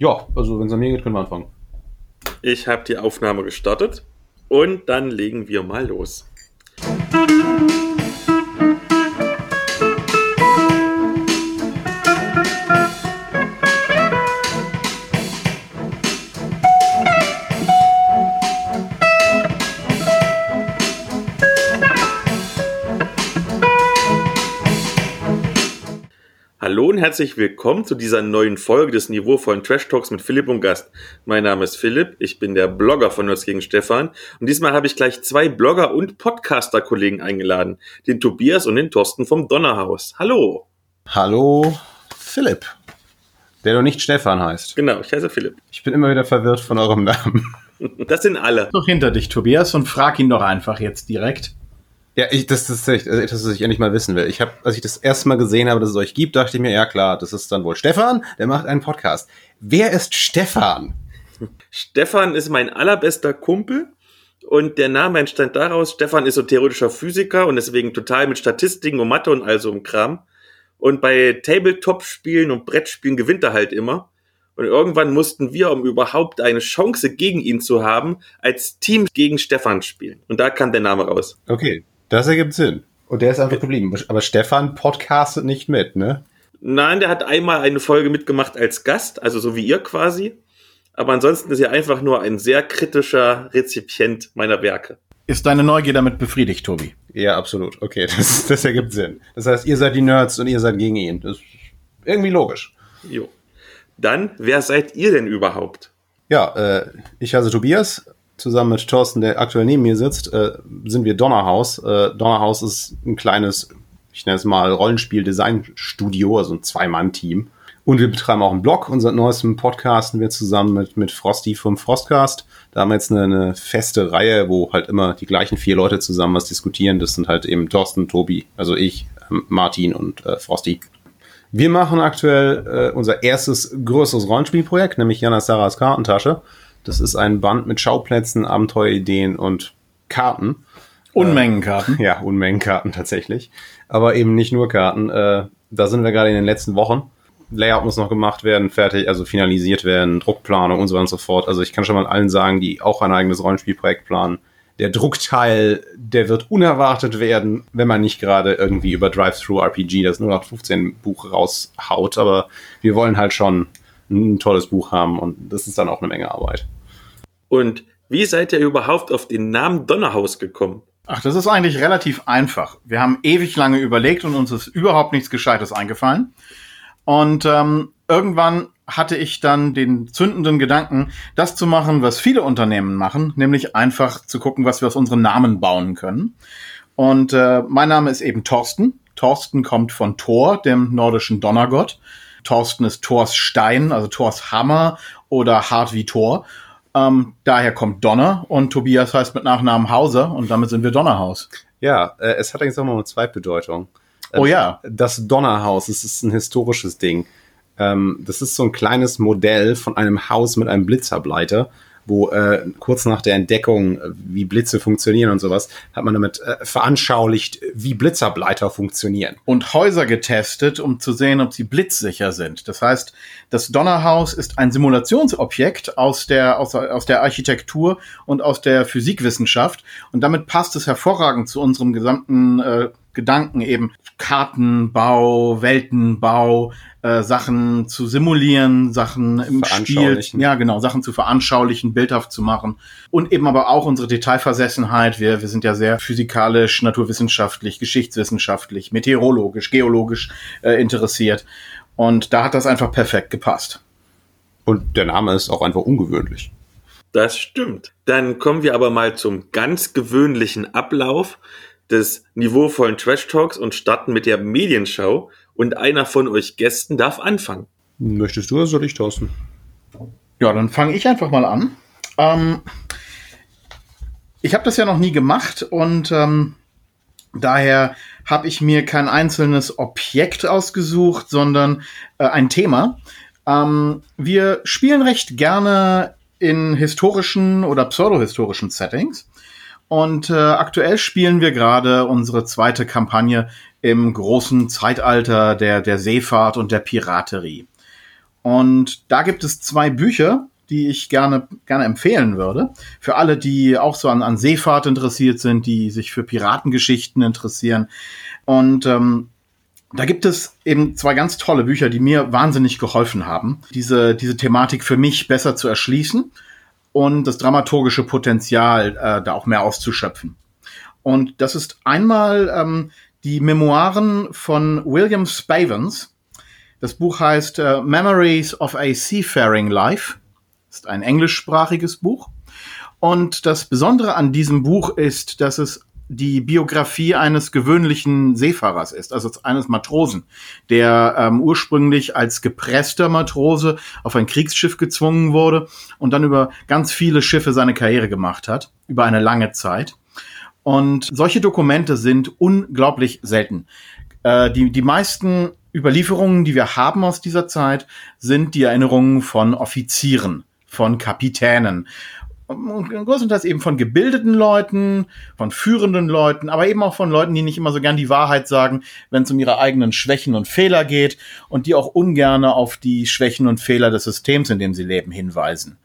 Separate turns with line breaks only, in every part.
Ja, also wenn es an mir geht, können wir anfangen.
Ich habe die Aufnahme gestartet und dann legen wir mal los. Hallo herzlich willkommen zu dieser neuen Folge des niveauvollen Trash Talks mit Philipp und Gast. Mein Name ist Philipp, ich bin der Blogger von Nerds gegen Stefan und diesmal habe ich gleich zwei Blogger und Podcaster-Kollegen eingeladen, den Tobias und den Thorsten vom Donnerhaus. Hallo!
Hallo, Philipp. Der doch nicht Stefan heißt.
Genau, ich heiße Philipp.
Ich bin immer wieder verwirrt von eurem Namen.
Das sind alle.
Doch hinter dich, Tobias, und frag ihn doch einfach jetzt direkt.
Ja, ich, das, das ist echt, äh, das, was ich endlich mal wissen will. Ich habe, als ich das erste Mal gesehen habe, dass es euch gibt, dachte ich mir, ja klar, das ist dann wohl Stefan, der macht einen Podcast. Wer ist Stefan?
Stefan ist mein allerbester Kumpel und der Name entstand daraus, Stefan ist so theoretischer Physiker und deswegen total mit Statistiken und Mathe und all so im Kram. Und bei Tabletop-Spielen und Brettspielen gewinnt er halt immer. Und irgendwann mussten wir, um überhaupt eine Chance gegen ihn zu haben, als Team gegen Stefan spielen. Und da kam der Name raus.
Okay, das ergibt Sinn. Und der ist einfach geblieben. Aber Stefan podcastet nicht mit, ne?
Nein, der hat einmal eine Folge mitgemacht als Gast, also so wie ihr quasi. Aber ansonsten ist er einfach nur ein sehr kritischer Rezipient meiner Werke.
Ist deine Neugier damit befriedigt, Tobi?
Ja, absolut. Okay, das, das ergibt Sinn. Das heißt, ihr seid die Nerds und ihr seid gegen ihn. Das ist irgendwie logisch.
Jo. Dann, wer seid ihr denn überhaupt?
Ja, äh, ich heiße Tobias. Zusammen mit Thorsten, der aktuell neben mir sitzt, äh, sind wir Donnerhaus. Äh, Donnerhaus ist ein kleines, ich nenne es mal Rollenspiel-Design-Studio, also ein Zwei-Mann-Team. Und wir betreiben auch einen Blog. Unser neuesten podcasten wir zusammen mit, mit Frosty vom Frostcast. Da haben wir jetzt eine, eine feste Reihe, wo halt immer die gleichen vier Leute zusammen was diskutieren. Das sind halt eben Thorsten, Tobi, also ich, ähm, Martin und äh, Frosty. Wir machen aktuell äh, unser erstes größeres Rollenspielprojekt, nämlich Jana Sarahs Kartentasche. Das ist ein Band mit Schauplätzen, Abenteuerideen und Karten.
Unmengenkarten.
Ja, Unmengenkarten tatsächlich. Aber eben nicht nur Karten. Äh, da sind wir gerade in den letzten Wochen. Layout muss noch gemacht werden, fertig, also finalisiert werden, Druckplanung und so weiter und so fort. Also ich kann schon mal allen sagen, die auch ein eigenes Rollenspielprojekt planen. Der Druckteil, der wird unerwartet werden, wenn man nicht gerade irgendwie über Drive-Thru-RPG das 0815 Buch raushaut. Aber wir wollen halt schon ein tolles Buch haben und das ist dann auch eine Menge Arbeit.
Und wie seid ihr überhaupt auf den Namen Donnerhaus gekommen?
Ach, das ist eigentlich relativ einfach. Wir haben ewig lange überlegt und uns ist überhaupt nichts Gescheites eingefallen. Und ähm, irgendwann hatte ich dann den zündenden Gedanken, das zu machen, was viele Unternehmen machen, nämlich einfach zu gucken, was wir aus unseren Namen bauen können. Und äh, mein Name ist eben Thorsten. Thorsten kommt von Thor, dem nordischen Donnergott. Thorsten ist Thors Stein, also Thors Hammer oder hart wie Thor. Ähm, daher kommt Donner und Tobias heißt mit Nachnamen Hauser und damit sind wir Donnerhaus.
Ja, äh, es hat eigentlich auch noch eine Zweitbedeutung.
Oh ja.
Das Donnerhaus, das ist ein historisches Ding. Ähm, das ist so ein kleines Modell von einem Haus mit einem Blitzableiter, wo äh, kurz nach der Entdeckung, äh, wie Blitze funktionieren und sowas, hat man damit äh, veranschaulicht, wie Blitzableiter funktionieren.
Und Häuser getestet, um zu sehen, ob sie blitzsicher sind. Das heißt, das Donnerhaus ist ein Simulationsobjekt aus der, aus, aus der Architektur und aus der Physikwissenschaft. Und damit passt es hervorragend zu unserem gesamten äh, Gedanken eben Kartenbau, Weltenbau, äh, Sachen zu simulieren, Sachen im Spiel, ja genau, Sachen zu veranschaulichen, bildhaft zu machen und eben aber auch unsere Detailversessenheit. Wir, wir sind ja sehr physikalisch, naturwissenschaftlich, geschichtswissenschaftlich, meteorologisch, geologisch äh, interessiert und da hat das einfach perfekt gepasst.
Und der Name ist auch einfach ungewöhnlich.
Das stimmt. Dann kommen wir aber mal zum ganz gewöhnlichen Ablauf des niveauvollen Trash Talks und starten mit der Medienschau. Und einer von euch Gästen darf anfangen.
Möchtest du oder soll ich, Thorsten?
Ja, dann fange ich einfach mal an. Ähm, ich habe das ja noch nie gemacht und ähm, daher habe ich mir kein einzelnes Objekt ausgesucht, sondern äh, ein Thema. Ähm, wir spielen recht gerne in historischen oder pseudohistorischen Settings. Und äh, aktuell spielen wir gerade unsere zweite Kampagne im großen Zeitalter der, der Seefahrt und der Piraterie. Und da gibt es zwei Bücher, die ich gerne, gerne empfehlen würde. Für alle, die auch so an, an Seefahrt interessiert sind, die sich für Piratengeschichten interessieren. Und ähm, da gibt es eben zwei ganz tolle Bücher, die mir wahnsinnig geholfen haben, diese, diese Thematik für mich besser zu erschließen und das dramaturgische Potenzial äh, da auch mehr auszuschöpfen. Und das ist einmal ähm, die Memoiren von William Spavens. Das Buch heißt äh, Memories of a Seafaring Life. Ist ein englischsprachiges Buch. Und das Besondere an diesem Buch ist, dass es die Biografie eines gewöhnlichen Seefahrers ist, also eines Matrosen, der ähm, ursprünglich als gepresster Matrose auf ein Kriegsschiff gezwungen wurde und dann über ganz viele Schiffe seine Karriere gemacht hat, über eine lange Zeit. Und solche Dokumente sind unglaublich selten. Äh, die, die meisten Überlieferungen, die wir haben aus dieser Zeit, sind die Erinnerungen von Offizieren, von Kapitänen größtenteils eben von gebildeten Leuten, von führenden Leuten, aber eben auch von Leuten, die nicht immer so gern die Wahrheit sagen, wenn es um ihre eigenen Schwächen und Fehler geht und die auch ungerne auf die Schwächen und Fehler des Systems, in dem sie leben, hinweisen.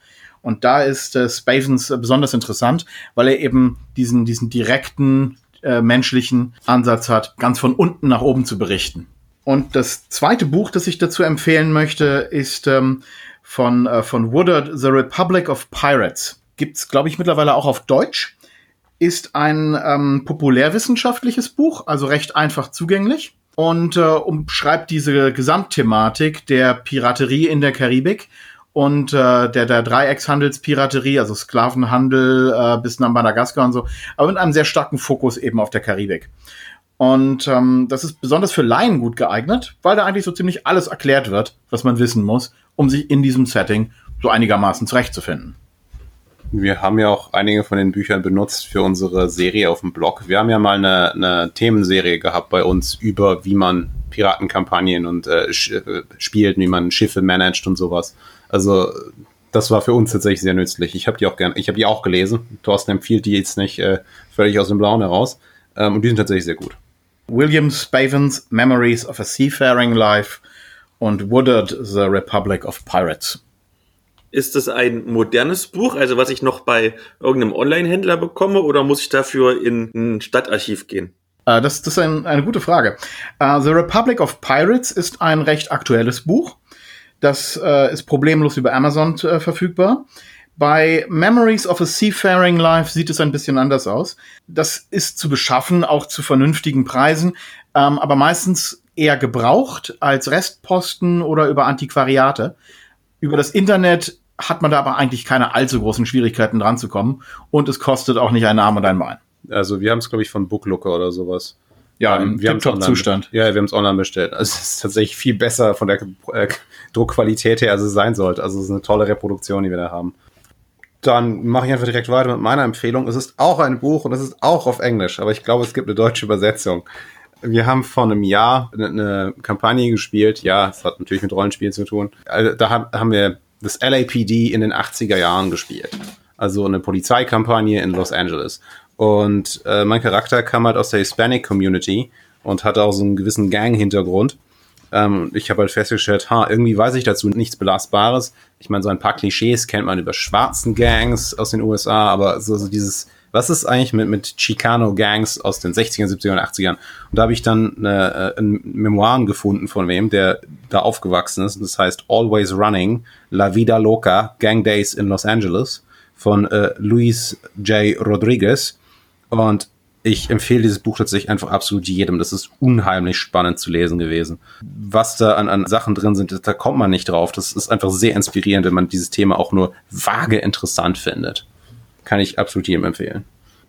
Und da ist äh, Spavens äh, besonders interessant, weil er eben diesen, diesen direkten äh, menschlichen Ansatz hat, ganz von unten nach oben zu berichten. Und das zweite Buch, das ich dazu empfehlen möchte, ist ähm, von, äh, von Woodard, The Republic of Pirates gibt's, glaube ich, mittlerweile auch auf Deutsch. Ist ein ähm, populärwissenschaftliches Buch, also recht einfach zugänglich und äh, umschreibt diese Gesamtthematik der Piraterie in der Karibik und äh, der, der Dreieckshandelspiraterie, also Sklavenhandel äh, bis nach Madagaskar und so, aber mit einem sehr starken Fokus eben auf der Karibik. Und ähm, das ist besonders für Laien gut geeignet, weil da eigentlich so ziemlich alles erklärt wird, was man wissen muss, um sich in diesem Setting so einigermaßen zurechtzufinden.
Wir haben ja auch einige von den Büchern benutzt für unsere Serie auf dem Blog. Wir haben ja mal eine, eine Themenserie gehabt bei uns über, wie man Piratenkampagnen und äh, äh, spielt, wie man Schiffe managt und sowas. Also das war für uns tatsächlich sehr nützlich. Ich habe die auch gerne, ich habe die auch gelesen. Thorsten empfiehlt die jetzt nicht äh, völlig aus dem Blauen heraus. Ähm, und die sind tatsächlich sehr gut.
William Spavens Memories of a Seafaring Life und Woodard The Republic of Pirates.
Ist das ein modernes Buch, also was ich noch bei irgendeinem Online-Händler bekomme, oder muss ich dafür in ein Stadtarchiv gehen?
Uh, das, das ist ein, eine gute Frage. Uh, The Republic of Pirates ist ein recht aktuelles Buch. Das uh, ist problemlos über Amazon äh, verfügbar. Bei Memories of a Seafaring Life sieht es ein bisschen anders aus. Das ist zu beschaffen, auch zu vernünftigen Preisen, ähm, aber meistens eher gebraucht als Restposten oder über Antiquariate. Über das Internet hat man da aber eigentlich keine allzu großen Schwierigkeiten dran zu kommen. Und es kostet auch nicht einen Arm und ein Bein.
Also wir haben es, glaube ich, von Booklooker oder sowas.
Ja, im ähm, Top-Zustand.
Ja, wir haben es online bestellt. Also es ist tatsächlich viel besser von der äh, Druckqualität her, als es sein sollte. Also es ist eine tolle Reproduktion, die wir da haben. Dann mache ich einfach direkt weiter mit meiner Empfehlung. Es ist auch ein Buch und es ist auch auf Englisch, aber ich glaube, es gibt eine deutsche Übersetzung. Wir haben vor einem Jahr eine, Kampagne gespielt. Ja, es hat natürlich mit Rollenspiel zu tun. Also, da haben wir das LAPD in den 80er Jahren gespielt. Also eine Polizeikampagne in Los Angeles. Und äh, mein Charakter kam halt aus der Hispanic Community und hatte auch so einen gewissen Gang-Hintergrund. Ähm, ich habe halt festgestellt, ha, irgendwie weiß ich dazu nichts Belastbares. Ich meine, so ein paar Klischees kennt man über schwarzen Gangs aus den USA, aber so, so dieses was ist eigentlich mit, mit Chicano-Gangs aus den 60ern, 70ern und 80ern? Und da habe ich dann eine, äh, ein Memoiren gefunden von wem, der da aufgewachsen ist. Das heißt Always Running, La Vida Loca, Gang Days in Los Angeles von äh, Luis J. Rodriguez. Und ich empfehle dieses Buch tatsächlich einfach absolut jedem. Das ist unheimlich spannend zu lesen gewesen. Was da an, an Sachen drin sind, da kommt man nicht drauf. Das ist einfach sehr inspirierend, wenn man dieses Thema auch nur vage interessant findet kann ich absolut jedem empfehlen.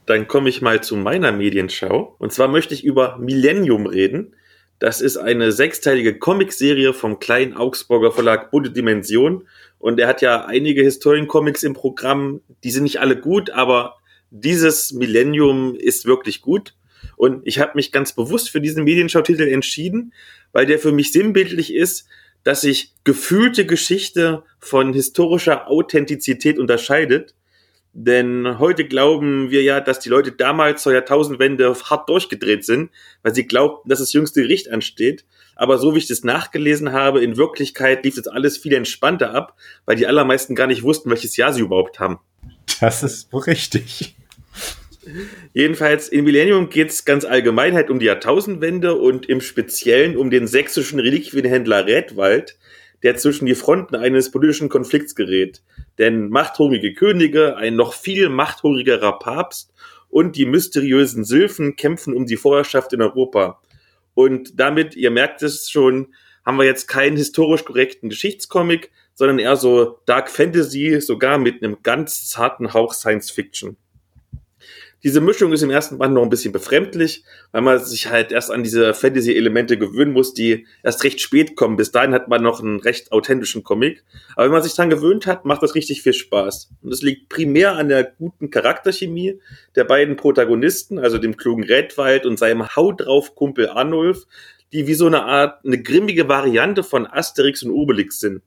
Dann komme ich mal zu meiner Medienschau. Und zwar möchte ich über Millennium reden. Das ist eine sechsteilige Comicserie vom kleinen Augsburger Verlag Bunte Dimension. Und er hat ja einige Historien-Comics im Programm. Die sind nicht alle gut, aber dieses Millennium ist wirklich gut. Und ich habe mich ganz bewusst für diesen Medienschautitel entschieden, weil der für mich sinnbildlich ist, dass sich gefühlte Geschichte von historischer Authentizität unterscheidet Denn heute glauben wir ja, dass die Leute damals zur Jahrtausendwende hart durchgedreht sind, weil sie glaubten, dass das jüngste Gericht ansteht. Aber so wie ich das nachgelesen habe, in Wirklichkeit lief das alles viel entspannter ab, weil die allermeisten gar nicht wussten, welches Jahr sie überhaupt haben.
Das ist richtig.
Jedenfalls in Millennium geht es ganz allgemein halt um die Jahrtausendwende und im Speziellen um den sächsischen Reliquienhändler Redwald, der zwischen die Fronten eines politischen Konflikts gerät. Denn machthungrige Könige, ein noch viel machthungrigerer Papst und die mysteriösen Sylphen kämpfen um die Vorherrschaft in Europa. Und damit, ihr merkt es schon, haben wir jetzt keinen historisch korrekten Geschichtscomic, sondern eher so Dark Fantasy, sogar mit einem ganz zarten Hauch Science Fiction. Diese Mischung ist im ersten Band noch ein bisschen befremdlich, weil man sich halt erst an diese Fantasy-Elemente gewöhnen muss, die erst recht spät kommen. Bis dahin hat man noch einen recht authentischen Comic. Aber wenn man sich dran gewöhnt hat, macht das richtig viel Spaß. Und das liegt primär an der guten Charakterchemie der beiden Protagonisten, also dem klugen Redwald und seinem Hau drauf Kumpel Arnulf, die wie so eine Art, eine grimmige Variante von Asterix und Obelix sind.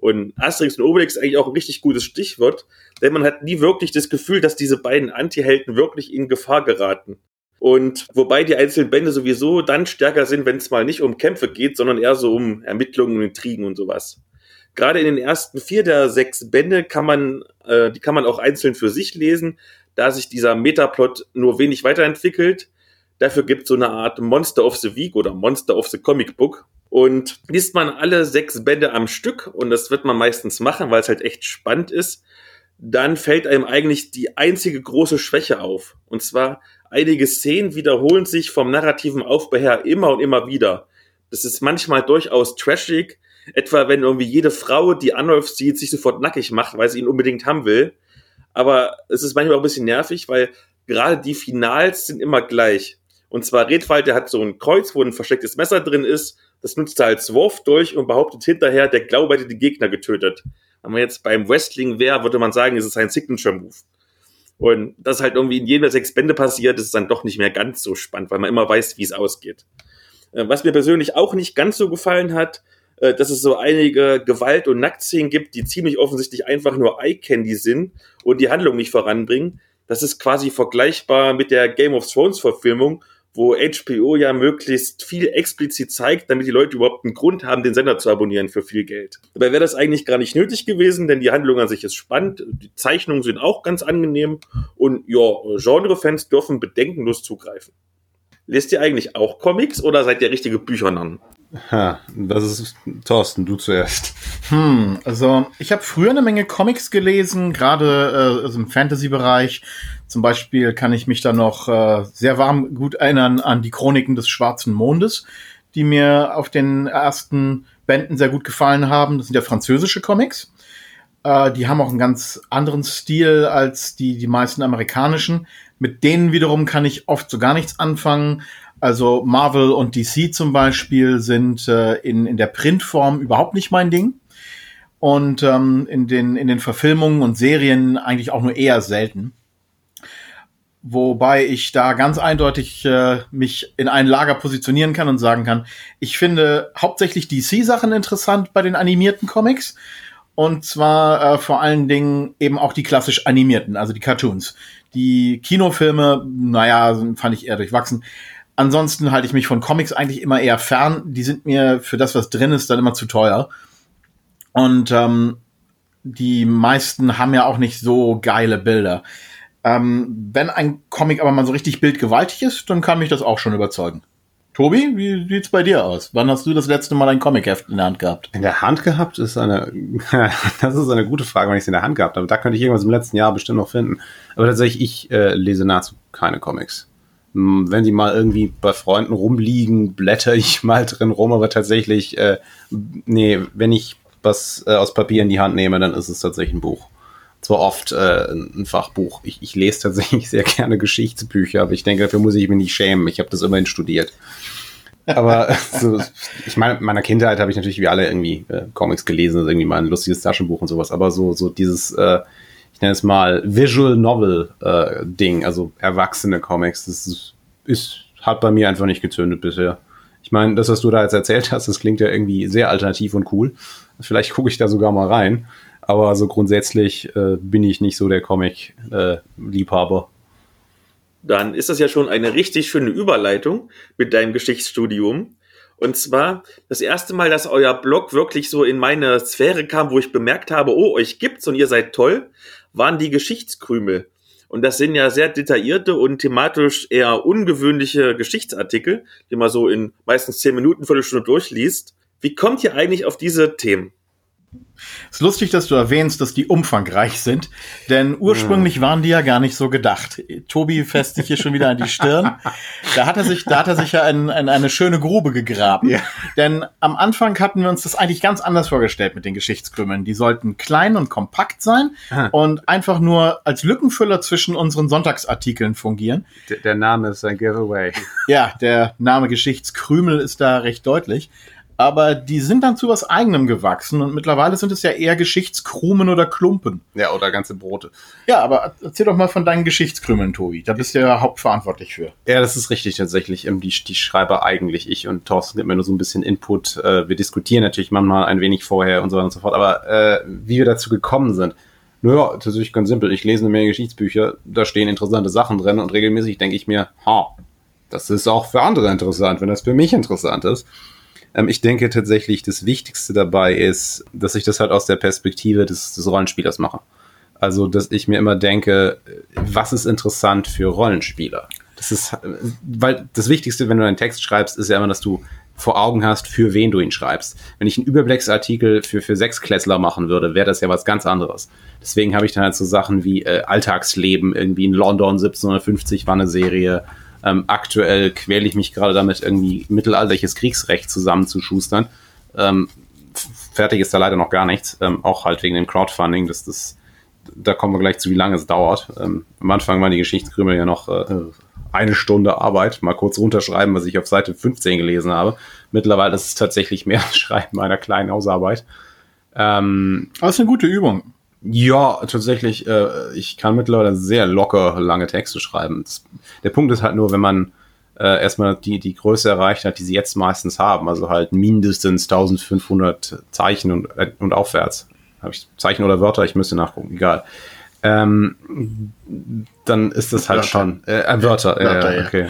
Und Asterix und Obelix ist eigentlich auch ein richtig gutes Stichwort, denn man hat nie wirklich das Gefühl, dass diese beiden Anti-Helden wirklich in Gefahr geraten. Und wobei die einzelnen Bände sowieso dann stärker sind, wenn es mal nicht um Kämpfe geht, sondern eher so um Ermittlungen und Intrigen und sowas. Gerade in den ersten vier der sechs Bände kann man, äh, die kann man auch einzeln für sich lesen, da sich dieser Metaplot nur wenig weiterentwickelt. Dafür gibt es so eine Art Monster of the Week oder Monster of the Comic Book, und liest man alle sechs Bände am Stück, und das wird man meistens machen, weil es halt echt spannend ist, dann fällt einem eigentlich die einzige große Schwäche auf. Und zwar, einige Szenen wiederholen sich vom narrativen Aufbau her immer und immer wieder. Das ist manchmal durchaus trashig, etwa wenn irgendwie jede Frau, die Anolf sieht, sich sofort nackig macht, weil sie ihn unbedingt haben will. Aber es ist manchmal auch ein bisschen nervig, weil gerade die Finals sind immer gleich. Und zwar Redwald, der hat so ein Kreuz, wo ein verstecktes Messer drin ist das nutzt er als Wurf durch und behauptet hinterher, der Glaube hätte die Gegner getötet. Wenn man jetzt beim Wrestling wäre, würde man sagen, es ist ein Signature-Move. Und das halt irgendwie in jedem der sechs Bände passiert, ist dann doch nicht mehr ganz so spannend, weil man immer weiß, wie es ausgeht. Äh, was mir persönlich auch nicht ganz so gefallen hat, äh, dass es so einige Gewalt- und Nacktszenen gibt, die ziemlich offensichtlich einfach nur Eye-Candy sind und die Handlung nicht voranbringen. Das ist quasi vergleichbar mit der Game of Thrones Verfilmung, wo HBO ja möglichst viel explizit zeigt, damit die Leute überhaupt einen Grund haben, den Sender zu abonnieren für viel Geld. Dabei wäre das eigentlich gar nicht nötig gewesen, denn die Handlung an sich ist spannend, die Zeichnungen sind auch ganz angenehm und ja, Genre-Fans dürfen bedenkenlos zugreifen. Lest ihr eigentlich auch Comics oder seid ihr richtige Büchernannen?
Ha, das ist Thorsten, du zuerst.
Hm, also ich habe früher eine Menge Comics gelesen, gerade äh, also im Fantasy-Bereich. Zum Beispiel kann ich mich da noch äh, sehr warm gut erinnern an die Chroniken des Schwarzen Mondes, die mir auf den ersten Bänden sehr gut gefallen haben. Das sind ja französische Comics. Äh, die haben auch einen ganz anderen Stil als die, die meisten amerikanischen. Mit denen wiederum kann ich oft so gar nichts anfangen. Also Marvel und DC zum Beispiel sind äh, in, in der Printform überhaupt nicht mein Ding. Und ähm, in, den, in den Verfilmungen und Serien eigentlich auch nur eher selten. Wobei ich da ganz eindeutig äh, mich in ein Lager positionieren kann und sagen kann, ich finde hauptsächlich DC-Sachen interessant bei den animierten Comics. Und zwar äh, vor allen Dingen eben auch die klassisch animierten, also die Cartoons. Die Kinofilme, naja, fand ich eher durchwachsen. Ansonsten halte ich mich von Comics eigentlich immer eher fern. Die sind mir für das, was drin ist, dann immer zu teuer. Und ähm, die meisten haben ja auch nicht so geile Bilder. Ähm, wenn ein Comic aber mal so richtig bildgewaltig ist, dann kann mich das auch schon überzeugen. Tobi, wie sieht's bei dir aus? Wann hast du das letzte Mal ein Comicheft in der Hand gehabt?
In der Hand gehabt ist eine, das ist eine gute Frage, wenn ich es in der Hand gehabt habe. Da könnte ich irgendwas im letzten Jahr bestimmt noch finden. Aber tatsächlich, ich äh, lese nahezu keine Comics. Wenn sie mal irgendwie bei Freunden rumliegen, blätter ich mal drin rum, aber tatsächlich, äh, nee, wenn ich was äh, aus Papier in die Hand nehme, dann ist es tatsächlich ein Buch zwar oft äh, ein Fachbuch. Ich, ich lese tatsächlich sehr gerne Geschichtsbücher, aber ich denke, dafür muss ich mich nicht schämen. Ich habe das immerhin studiert. Aber so, ich meine, in meiner Kindheit habe ich natürlich wie alle irgendwie äh, Comics gelesen, also irgendwie mal ein lustiges Taschenbuch und sowas. Aber so, so dieses, äh, ich nenne es mal Visual Novel äh, Ding, also erwachsene Comics, das ist, ist, hat bei mir einfach nicht gezündet bisher. Ich meine, das, was du da jetzt erzählt hast, das klingt ja irgendwie sehr alternativ und cool. Vielleicht gucke ich da sogar mal rein. Aber so grundsätzlich äh, bin ich nicht so der Comic-Liebhaber.
Dann ist das ja schon eine richtig schöne Überleitung mit deinem Geschichtsstudium. Und zwar das erste Mal, dass euer Blog wirklich so in meine Sphäre kam, wo ich bemerkt habe, oh, euch gibt's und ihr seid toll, waren die Geschichtskrümel. Und das sind ja sehr detaillierte und thematisch eher ungewöhnliche Geschichtsartikel, die man so in meistens zehn Minuten, Viertelstunde durchliest. Wie kommt ihr eigentlich auf diese Themen?
Es ist lustig, dass du erwähnst, dass die umfangreich sind, denn ursprünglich waren die ja gar nicht so gedacht. Tobi fässt sich hier schon wieder an die Stirn. Da hat er sich, da hat er sich ja in, in eine schöne Grube gegraben. Ja. Denn am Anfang hatten wir uns das eigentlich ganz anders vorgestellt mit den Geschichtskrümeln. Die sollten klein und kompakt sein Aha. und einfach nur als Lückenfüller zwischen unseren Sonntagsartikeln fungieren.
Der Name ist ein Giveaway.
Ja, der Name Geschichtskrümel ist da recht deutlich aber die sind dann zu was eigenem gewachsen und mittlerweile sind es ja eher Geschichtskrumen oder Klumpen.
Ja, oder ganze Brote.
Ja, aber erzähl doch mal von deinen Geschichtskrümeln, Tobi. Da bist du ja hauptverantwortlich für.
Ja, das ist richtig tatsächlich. Ähm, die, die schreibe eigentlich ich und Thorsten gibt mir nur so ein bisschen Input. Äh, wir diskutieren natürlich manchmal ein wenig vorher und so weiter und so fort, aber äh, wie wir dazu gekommen sind. Naja, tatsächlich ganz simpel. Ich lese eine Menge Geschichtsbücher, da stehen interessante Sachen drin und regelmäßig denke ich mir, ha, das ist auch für andere interessant, wenn das für mich interessant ist. Ähm, ich denke tatsächlich, das Wichtigste dabei ist, dass ich das halt aus der Perspektive des, des Rollenspielers mache. Also, dass ich mir immer denke, was ist interessant für Rollenspieler? Das ist, weil das Wichtigste, wenn du einen Text schreibst, ist ja immer, dass du vor Augen hast, für wen du ihn schreibst. Wenn ich einen Überblicksartikel für, für Sechsklässler machen würde, wäre das ja was ganz anderes. Deswegen habe ich dann halt so Sachen wie äh, Alltagsleben irgendwie in London 1750 war eine Serie, ähm, aktuell quäle ich mich gerade damit, irgendwie mittelalterliches Kriegsrecht zusammenzuschustern. Ähm, fertig ist da leider noch gar nichts, ähm, auch halt wegen dem Crowdfunding, dass das, da kommen wir gleich zu, wie lange es dauert. Ähm, am Anfang waren die Geschichtskrümel ja noch äh, eine Stunde Arbeit, mal kurz runterschreiben, was ich auf Seite 15 gelesen habe. Mittlerweile ist es tatsächlich mehr Schreiben einer kleinen Hausarbeit.
Ähm, es ist eine gute Übung.
Ja, tatsächlich, äh, ich kann mittlerweile sehr locker lange Texte schreiben. Das, der Punkt ist halt nur, wenn man äh, erstmal die, die Größe erreicht hat, die sie jetzt meistens haben, also halt mindestens 1500 Zeichen und, äh, und aufwärts. Habe ich Zeichen oder Wörter? Ich müsste nachgucken, egal. Ähm, dann ist das halt Wörter. schon äh, äh Wörter. Wörter äh, okay. Ja.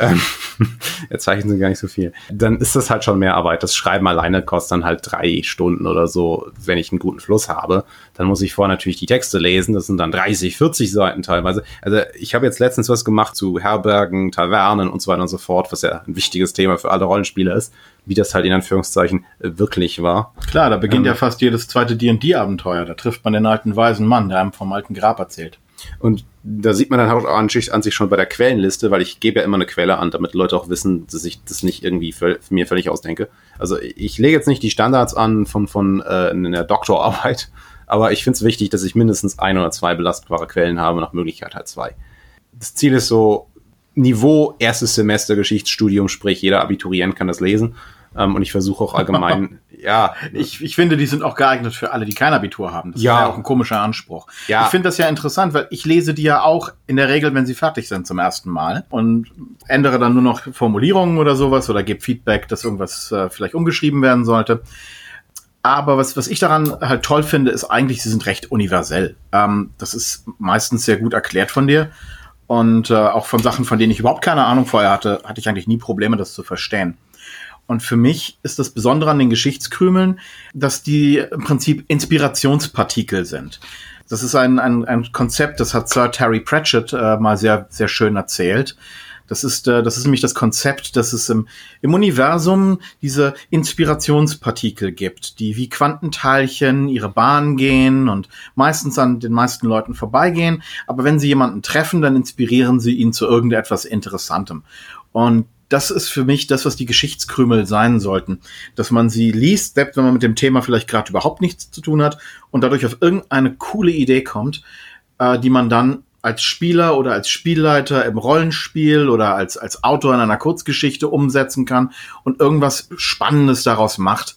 Ähm, jetzt zeichnen sie gar nicht so viel. Dann ist das halt schon mehr Arbeit. Das Schreiben alleine kostet dann halt drei Stunden oder so, wenn ich einen guten Fluss habe. Dann muss ich vorher natürlich die Texte lesen. Das sind dann 30, 40 Seiten teilweise. Also ich habe jetzt letztens was gemacht zu Herbergen, Tavernen und so weiter und so fort, was ja ein wichtiges Thema für alle Rollenspieler ist, wie das halt in Anführungszeichen wirklich war.
Klar, da beginnt ähm, ja fast jedes zweite D&D-Abenteuer. Da trifft man den alten weisen Mann, der einem vom alten Grab erzählt.
Und da sieht man dann auch an, an sich schon bei der Quellenliste, weil ich gebe ja immer eine Quelle an, damit Leute auch wissen, dass ich das nicht irgendwie für, für mir völlig ausdenke. Also ich lege jetzt nicht die Standards an von, von äh, einer Doktorarbeit, aber ich finde es wichtig, dass ich mindestens ein oder zwei belastbare Quellen habe, nach Möglichkeit halt zwei. Das Ziel ist so, Niveau erstes Semester Geschichtsstudium, sprich jeder Abiturient kann das lesen. Ähm, und ich versuche auch allgemein, ja.
Ich, ich finde, die sind auch geeignet für alle, die kein Abitur haben. Das ja. ist ja auch ein komischer Anspruch. Ja. Ich finde das ja interessant, weil ich lese die ja auch in der Regel, wenn sie fertig sind zum ersten Mal und ändere dann nur noch Formulierungen oder sowas oder gebe Feedback, dass irgendwas äh, vielleicht umgeschrieben werden sollte. Aber was, was ich daran halt toll finde, ist eigentlich, sie sind recht universell. Ähm, das ist meistens sehr gut erklärt von dir. Und äh, auch von Sachen, von denen ich überhaupt keine Ahnung vorher hatte, hatte ich eigentlich nie Probleme, das zu verstehen. Und für mich ist das Besondere an den Geschichtskrümeln, dass die im Prinzip Inspirationspartikel sind. Das ist ein, ein, ein Konzept, das hat Sir Terry Pratchett äh, mal sehr, sehr schön erzählt. Das ist, äh, das ist nämlich das Konzept, dass es im, im Universum diese Inspirationspartikel gibt, die wie Quantenteilchen ihre Bahn gehen und meistens an den meisten Leuten vorbeigehen. Aber wenn sie jemanden treffen, dann inspirieren sie ihn zu irgendetwas Interessantem. Und das ist für mich das, was die Geschichtskrümel sein sollten. Dass man sie liest, selbst wenn man mit dem Thema vielleicht gerade überhaupt nichts zu tun hat und dadurch auf irgendeine coole Idee kommt, äh, die man dann als Spieler oder als Spielleiter im Rollenspiel oder als, als Autor in einer Kurzgeschichte umsetzen kann und irgendwas Spannendes daraus macht.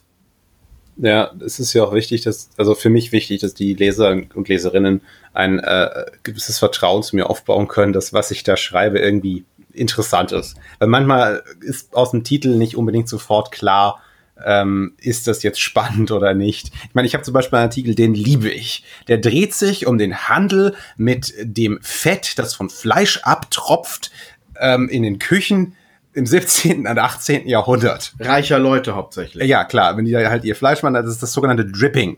Ja, es ist ja auch wichtig, dass, also für mich wichtig, dass die Leser und Leserinnen ein äh, gewisses Vertrauen zu mir aufbauen können, dass was ich da schreibe irgendwie interessant ist. Weil manchmal ist aus dem Titel nicht unbedingt sofort klar, ähm, ist das jetzt spannend oder nicht? Ich meine, ich habe zum Beispiel einen Artikel, den liebe ich. Der dreht sich um den Handel mit dem Fett, das von Fleisch abtropft ähm, in den Küchen im 17. und 18. Jahrhundert.
Reicher Leute hauptsächlich.
Ja, klar, wenn die da halt ihr Fleisch machen, das ist das sogenannte Dripping.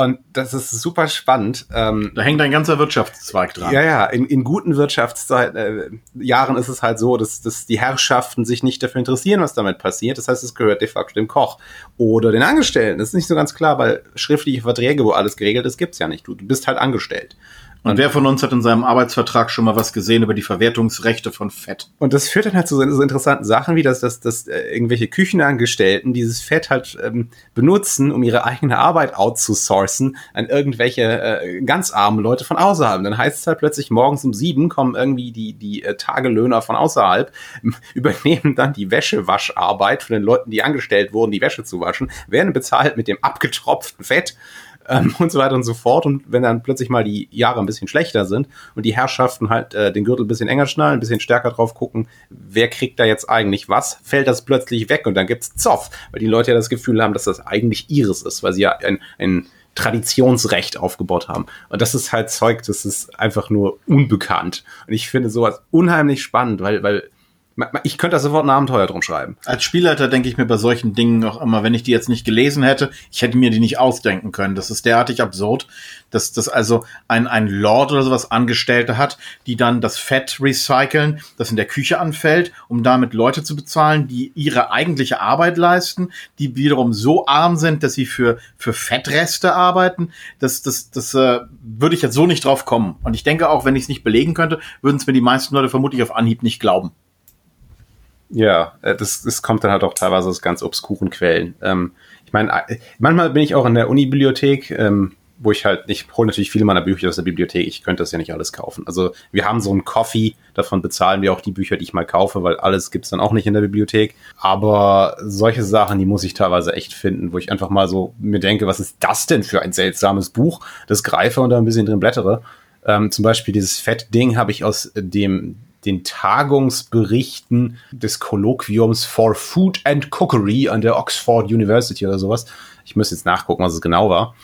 Und das ist super spannend. Ähm,
da hängt ein ganzer Wirtschaftszweig dran.
Ja, ja, in, in guten Wirtschaftsjahren äh, ist es halt so, dass, dass die Herrschaften sich nicht dafür interessieren, was damit passiert. Das heißt, es gehört de facto dem Koch oder den Angestellten. Das ist nicht so ganz klar, weil schriftliche Verträge, wo alles geregelt ist, gibt's ja nicht. Du, du bist halt angestellt.
Und wer von uns hat in seinem Arbeitsvertrag schon mal was gesehen über die Verwertungsrechte von Fett?
Und das führt dann halt zu so, so interessanten Sachen, wie dass, dass, dass äh, irgendwelche Küchenangestellten dieses Fett halt ähm, benutzen, um ihre eigene Arbeit outzusourcen an irgendwelche äh, ganz armen Leute von außerhalb. dann heißt es halt plötzlich, morgens um sieben kommen irgendwie die, die äh, Tagelöhner von außerhalb, übernehmen dann die Wäschewascharbeit von den Leuten, die angestellt wurden, die Wäsche zu waschen, werden bezahlt mit dem abgetropften Fett ähm, und so weiter und so fort. Und wenn dann plötzlich mal die Jahre ein bisschen schlechter sind und die Herrschaften halt äh, den Gürtel ein bisschen enger schnallen, ein bisschen stärker drauf gucken, wer kriegt da jetzt eigentlich was, fällt das plötzlich weg und dann gibt's Zoff, weil die Leute ja das Gefühl haben, dass das eigentlich ihres ist, weil sie ja ein, ein Traditionsrecht aufgebaut haben. Und das ist halt Zeug, das ist einfach nur unbekannt. Und ich finde sowas unheimlich spannend, weil, weil ich könnte da sofort ein Abenteuer drum schreiben.
Als Spielleiter denke ich mir bei solchen Dingen auch immer, wenn ich die jetzt nicht gelesen hätte, ich hätte mir die nicht ausdenken können. Das ist derartig absurd, dass das also ein, ein Lord oder sowas Angestellte hat, die dann das Fett recyceln, das in der Küche anfällt, um damit Leute zu bezahlen, die ihre eigentliche Arbeit leisten, die wiederum so arm sind, dass sie für, für Fettreste arbeiten. Das, das, das äh, würde ich jetzt so nicht drauf kommen. Und ich denke auch, wenn ich es nicht belegen könnte, würden es mir die meisten Leute vermutlich auf Anhieb nicht glauben.
Ja, äh, das, das kommt dann halt auch teilweise aus ganz obskuren Quellen. Ähm, ich meine, äh, manchmal bin ich auch in der Uni-Bibliothek, ähm, wo ich halt, ich hole natürlich viele meiner Bücher aus der Bibliothek, ich könnte das ja nicht alles kaufen. Also wir haben so einen Coffee, davon bezahlen wir auch die Bücher, die ich mal kaufe, weil alles gibt's dann auch nicht in der Bibliothek. Aber solche Sachen, die muss ich teilweise echt finden, wo ich einfach mal so mir denke, was ist das denn für ein seltsames Buch? Das greife und da ein bisschen drin blättere. Ähm, zum Beispiel dieses Fett-Ding habe ich aus dem den Tagungsberichten des Kolloquiums for Food and Cookery an der Oxford University oder sowas. Ich müsste jetzt nachgucken, was es genau war.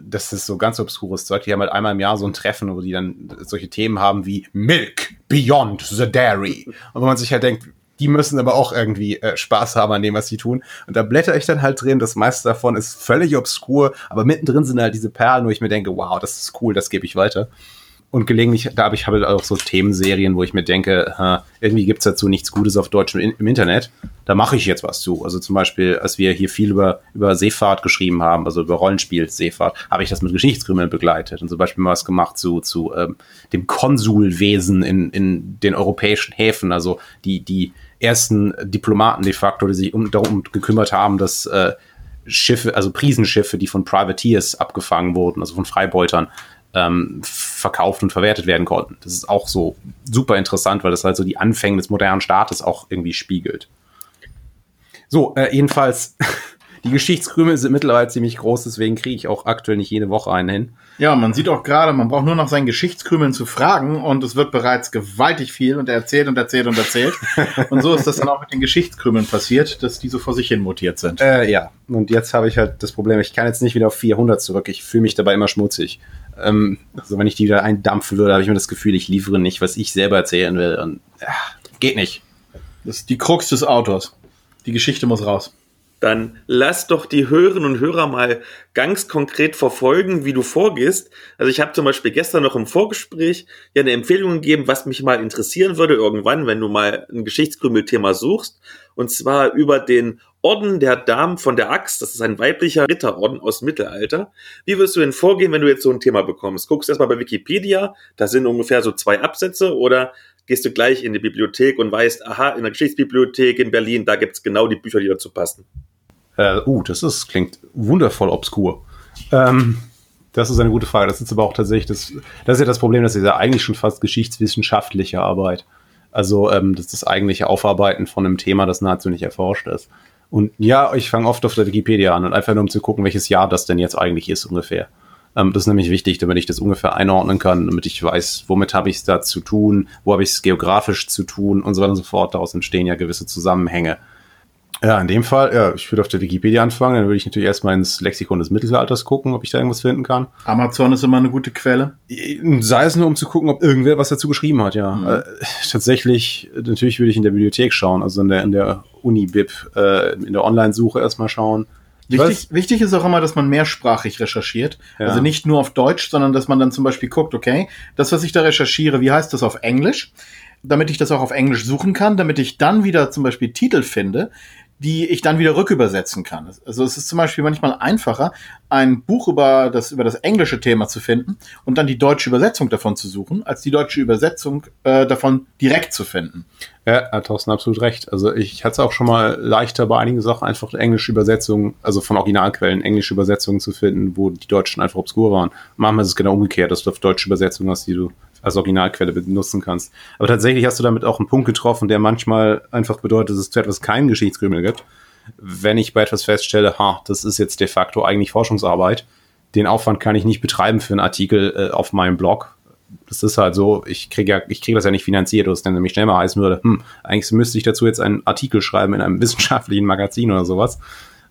Das ist so ganz obskures Zeug. Die haben halt einmal im Jahr so ein Treffen, wo die dann solche Themen haben wie Milk Beyond the Dairy. Und wo man sich halt denkt, die müssen aber auch irgendwie äh, Spaß haben an dem, was sie tun. Und da blätter ich dann halt drin. Das meiste davon ist völlig obskur, aber mittendrin sind halt diese Perlen, wo ich mir denke, wow, das ist cool, das gebe ich weiter. Und gelegentlich, da habe ich halt auch so Themenserien, wo ich mir denke, irgendwie gibt's dazu nichts Gutes auf Deutsch im, im Internet. Da mache ich jetzt was zu. Also zum Beispiel, als wir hier viel über, über Seefahrt geschrieben haben, also über Rollenspiel Seefahrt, habe ich das mit Geschichtskrümeln begleitet und zum Beispiel mal was gemacht zu, zu ähm, dem Konsulwesen in, in den europäischen Häfen, also die, die ersten Diplomaten de facto, die sich um, darum gekümmert haben, dass äh, Schiffe, also Prisenschiffe, die von Privateers abgefangen wurden, also von Freibeutern, ähm, verkauft und verwertet werden konnten. Das ist auch so super interessant, weil das halt so die Anfänge des modernen Staates auch irgendwie spiegelt. So, äh, jedenfalls, die Geschichtskrümel sind mittlerweile ziemlich groß, deswegen kriege ich auch aktuell nicht jede Woche einen hin.
Ja, man sieht auch gerade, man braucht nur noch seinen Geschichtskrümeln zu fragen und es wird bereits gewaltig viel und er erzählt und erzählt und erzählt. und so ist das dann auch mit den Geschichtskrümeln passiert, dass die so vor sich hin mutiert sind.
Äh, ja, und jetzt habe ich halt das Problem, ich kann jetzt nicht wieder auf 400 zurück. Ich fühle mich dabei immer schmutzig. Ähm, also wenn ich die wieder eindampfen würde, habe ich mir das Gefühl, ich liefere nicht, was ich selber erzählen will. Und ja, geht nicht.
Das ist die Krux des Autors. Die Geschichte muss raus
dann lass doch die Hörerinnen und Hörer mal ganz konkret verfolgen, wie du vorgehst. Also ich habe zum Beispiel gestern noch im Vorgespräch ja eine Empfehlung gegeben, was mich mal interessieren würde irgendwann, wenn du mal ein Geschichtskrümelthema suchst. Und zwar über den Orden der Damen von der Axt. Das ist ein weiblicher Ritterorden aus dem Mittelalter. Wie wirst du denn vorgehen, wenn du jetzt so ein Thema bekommst? Guckst du erstmal bei Wikipedia, da sind ungefähr so zwei Absätze oder gehst du gleich in die Bibliothek und weißt, aha, in der Geschichtsbibliothek in Berlin, da gibt's genau die Bücher, die dazu passen.
Äh, uh, das ist, klingt wundervoll obskur. Ähm, das ist eine gute Frage. Das ist aber auch tatsächlich, das, das ist ja das Problem, das ist ja eigentlich schon fast geschichtswissenschaftliche Arbeit. Also ähm, das ist das eigentliche Aufarbeiten von einem Thema, das nahezu nicht erforscht ist. Und ja, ich fange oft auf der Wikipedia an und einfach nur um zu gucken, welches Jahr das denn jetzt eigentlich ist ungefähr. Ähm, das ist nämlich wichtig, damit ich das ungefähr einordnen kann, damit ich weiß, womit habe ich es da zu tun, wo habe ich es geografisch zu tun und so weiter und so fort. Daraus entstehen ja gewisse Zusammenhänge. Ja, in dem Fall, ja, ich würde auf der Wikipedia anfangen, dann würde ich natürlich erstmal ins Lexikon des Mittelalters gucken, ob ich da irgendwas finden kann.
Amazon ist immer eine gute Quelle.
Sei es nur, um zu gucken, ob irgendwer was dazu geschrieben hat, ja. Mhm. Äh, tatsächlich, natürlich würde ich in der Bibliothek schauen, also in der, in der Uni-Bib, äh, in der Online-Suche erstmal schauen.
Wichtig, wichtig ist auch immer, dass man mehrsprachig recherchiert. Ja. Also nicht nur auf Deutsch, sondern dass man dann zum Beispiel guckt, okay, das, was ich da recherchiere, wie heißt das auf Englisch? Damit ich das auch auf Englisch suchen kann, damit ich dann wieder zum Beispiel Titel finde, die ich dann wieder rückübersetzen kann. Also es ist zum Beispiel manchmal einfacher, ein Buch über das, über das englische Thema zu finden und dann die deutsche Übersetzung davon zu suchen, als die deutsche Übersetzung äh, davon direkt zu finden.
Ja, hat Thorsten absolut recht. Also ich hatte es auch schon mal leichter bei einigen Sachen einfach englische Übersetzungen, also von Originalquellen englische Übersetzungen zu finden, wo die Deutschen einfach obskur waren. Manchmal ist es genau umgekehrt, dass du auf deutsche Übersetzungen hast, die du als Originalquelle benutzen kannst. Aber tatsächlich hast du damit auch einen Punkt getroffen, der manchmal einfach bedeutet, dass es zu etwas keinen Geschichtskrümel gibt. Wenn ich bei etwas feststelle, ha, das ist jetzt de facto eigentlich Forschungsarbeit, den Aufwand kann ich nicht betreiben für einen Artikel äh, auf meinem Blog. Das ist halt so, ich kriege ja, ich kriege das ja nicht finanziert, was dann nämlich schnell mal heißen würde, hm, eigentlich müsste ich dazu jetzt einen Artikel schreiben in einem wissenschaftlichen Magazin oder sowas.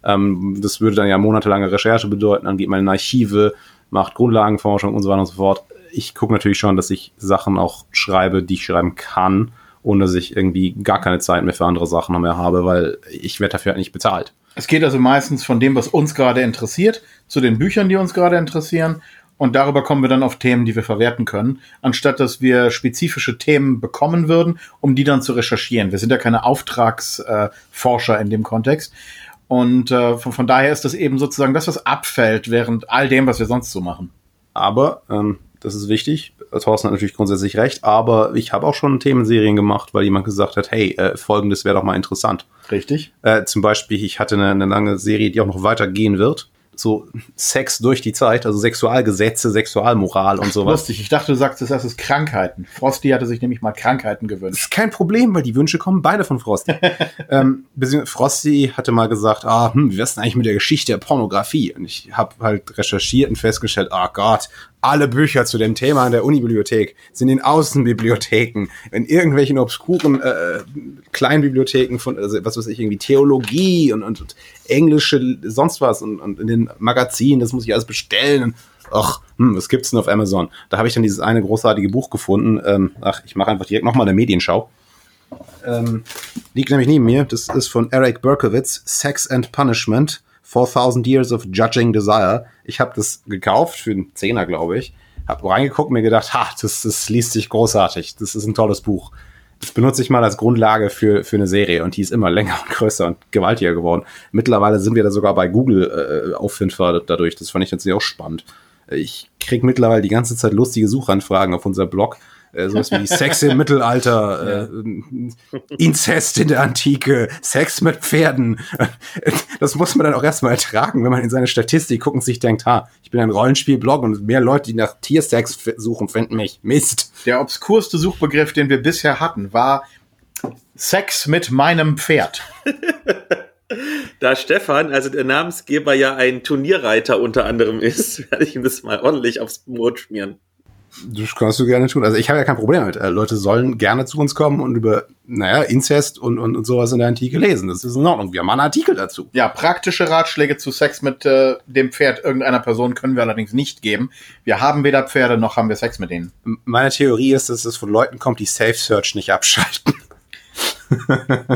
Ähm, das würde dann ja monatelange Recherche bedeuten, dann geht man in Archive, macht Grundlagenforschung und so weiter und so fort ich gucke natürlich schon, dass ich Sachen auch schreibe, die ich schreiben kann, ohne dass ich irgendwie gar keine Zeit mehr für andere Sachen mehr habe, weil ich werde dafür halt nicht bezahlt.
Es geht also meistens von dem, was uns gerade interessiert, zu den Büchern, die uns gerade interessieren. Und darüber kommen wir dann auf Themen, die wir verwerten können, anstatt dass wir spezifische Themen bekommen würden, um die dann zu recherchieren. Wir sind ja keine Auftragsforscher äh, in dem Kontext. Und äh, von, von, daher ist das eben sozusagen das, was abfällt während all dem, was wir sonst so machen.
Aber ähm, das ist wichtig. Thorsten hat natürlich grundsätzlich recht, aber ich habe auch schon Themenserien gemacht, weil jemand gesagt hat, hey, äh, folgendes wäre doch mal interessant.
Richtig.
Äh, zum Beispiel, ich hatte eine, eine lange Serie, die auch noch weitergehen wird so Sex durch die Zeit, also Sexualgesetze, Sexualmoral und sowas.
Lustig, ich dachte, du sagst, das ist Krankheiten. Frosty hatte sich nämlich mal Krankheiten gewünscht. Das
ist kein Problem, weil die Wünsche kommen beide von Frosty. ähm, Frosty hatte mal gesagt, ah, hm, wie wär's denn eigentlich mit der Geschichte der Pornografie? Und ich habe halt recherchiert und festgestellt, ah oh Gott, alle Bücher zu dem Thema in der Unibibliothek sind in Außenbibliotheken, in irgendwelchen obskuren äh, Kleinbibliotheken von, also, was weiß ich, irgendwie Theologie und, und, und englische, sonst was und, und in den Magazinen, das muss ich alles bestellen. Und, ach, hm, was gibt's denn auf Amazon? Da habe ich dann dieses eine großartige Buch gefunden. Ähm, ach, ich mache einfach direkt nochmal eine Medienschau. Ähm, liegt nämlich neben mir. Das ist von Eric Berkowitz, Sex and Punishment 4000 Years of Judging Desire. Ich habe das gekauft für einen Zehner, glaube ich. Habe reingeguckt, mir gedacht, ha, das, das liest sich großartig. Das ist ein tolles Buch. Das benutze ich mal als Grundlage für, für eine Serie und die ist immer länger und größer und gewaltiger geworden. Mittlerweile sind wir da sogar bei Google äh, auffindbar dadurch. Das fand ich jetzt auch spannend. Ich krieg mittlerweile die ganze Zeit lustige Suchanfragen auf unser Blog äh, sowas wie Sex im Mittelalter, äh, Inzest in der Antike, Sex mit Pferden. Das muss man dann auch erstmal ertragen, wenn man in seine Statistik guckt und sich denkt, ha, ich bin ein Rollenspielblog und mehr Leute, die nach Tiersex suchen, finden mich. Mist.
Der obskurste Suchbegriff, den wir bisher hatten, war Sex mit meinem Pferd.
Da Stefan, also der Namensgeber, ja ein Turnierreiter unter anderem ist, werde ich ihm das mal ordentlich aufs Brot schmieren.
Das kannst du gerne tun. Also ich habe ja kein Problem damit. Äh, Leute sollen gerne zu uns kommen und über, naja, Inzest und, und, und sowas in der Antike lesen. Das ist in Ordnung. Wir haben einen Artikel dazu.
Ja, praktische Ratschläge zu Sex mit äh, dem Pferd irgendeiner Person können wir allerdings nicht geben. Wir haben weder Pferde noch haben wir Sex mit denen.
Meine Theorie ist, dass es von Leuten kommt, die Safe Search nicht abschalten.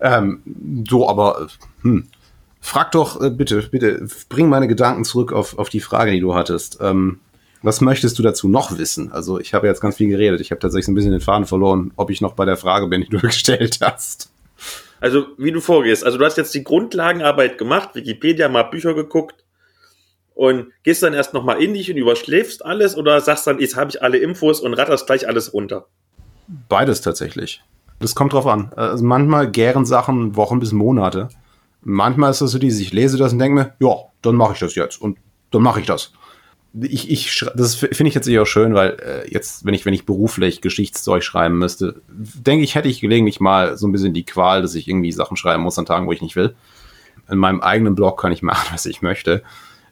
ähm, so, aber hm. Frag doch, äh, bitte, bitte, bring meine Gedanken zurück auf, auf die Frage, die du hattest. Ähm, was möchtest du dazu noch wissen? Also ich habe jetzt ganz viel geredet. Ich habe tatsächlich ein bisschen den Faden verloren, ob ich noch bei der Frage bin, die du gestellt hast.
Also wie du vorgehst. Also du hast jetzt die Grundlagenarbeit gemacht, Wikipedia, mal Bücher geguckt und gehst dann erst nochmal in dich und überschläfst alles oder sagst dann, jetzt habe ich alle Infos und ratterst gleich alles runter?
Beides tatsächlich. Das kommt drauf an. Also manchmal gären Sachen Wochen bis Monate. Manchmal ist das so dieses, ich lese das und denke mir, ja, dann mache ich das jetzt und dann mache ich das ich, ich das finde ich jetzt auch schön, weil äh, jetzt, wenn ich, wenn ich beruflich Geschichtszeug schreiben müsste, denke ich, hätte ich gelegentlich mal so ein bisschen die Qual, dass ich irgendwie Sachen schreiben muss an Tagen, wo ich nicht will. In meinem eigenen Blog kann ich machen, was ich möchte.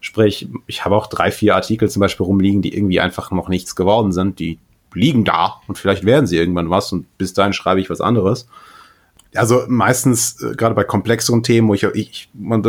Sprich, ich habe auch drei, vier Artikel zum Beispiel rumliegen, die irgendwie einfach noch nichts geworden sind. Die liegen da und vielleicht werden sie irgendwann was und bis dahin schreibe ich was anderes. Also meistens, äh, gerade bei komplexeren Themen, wo ich, ich,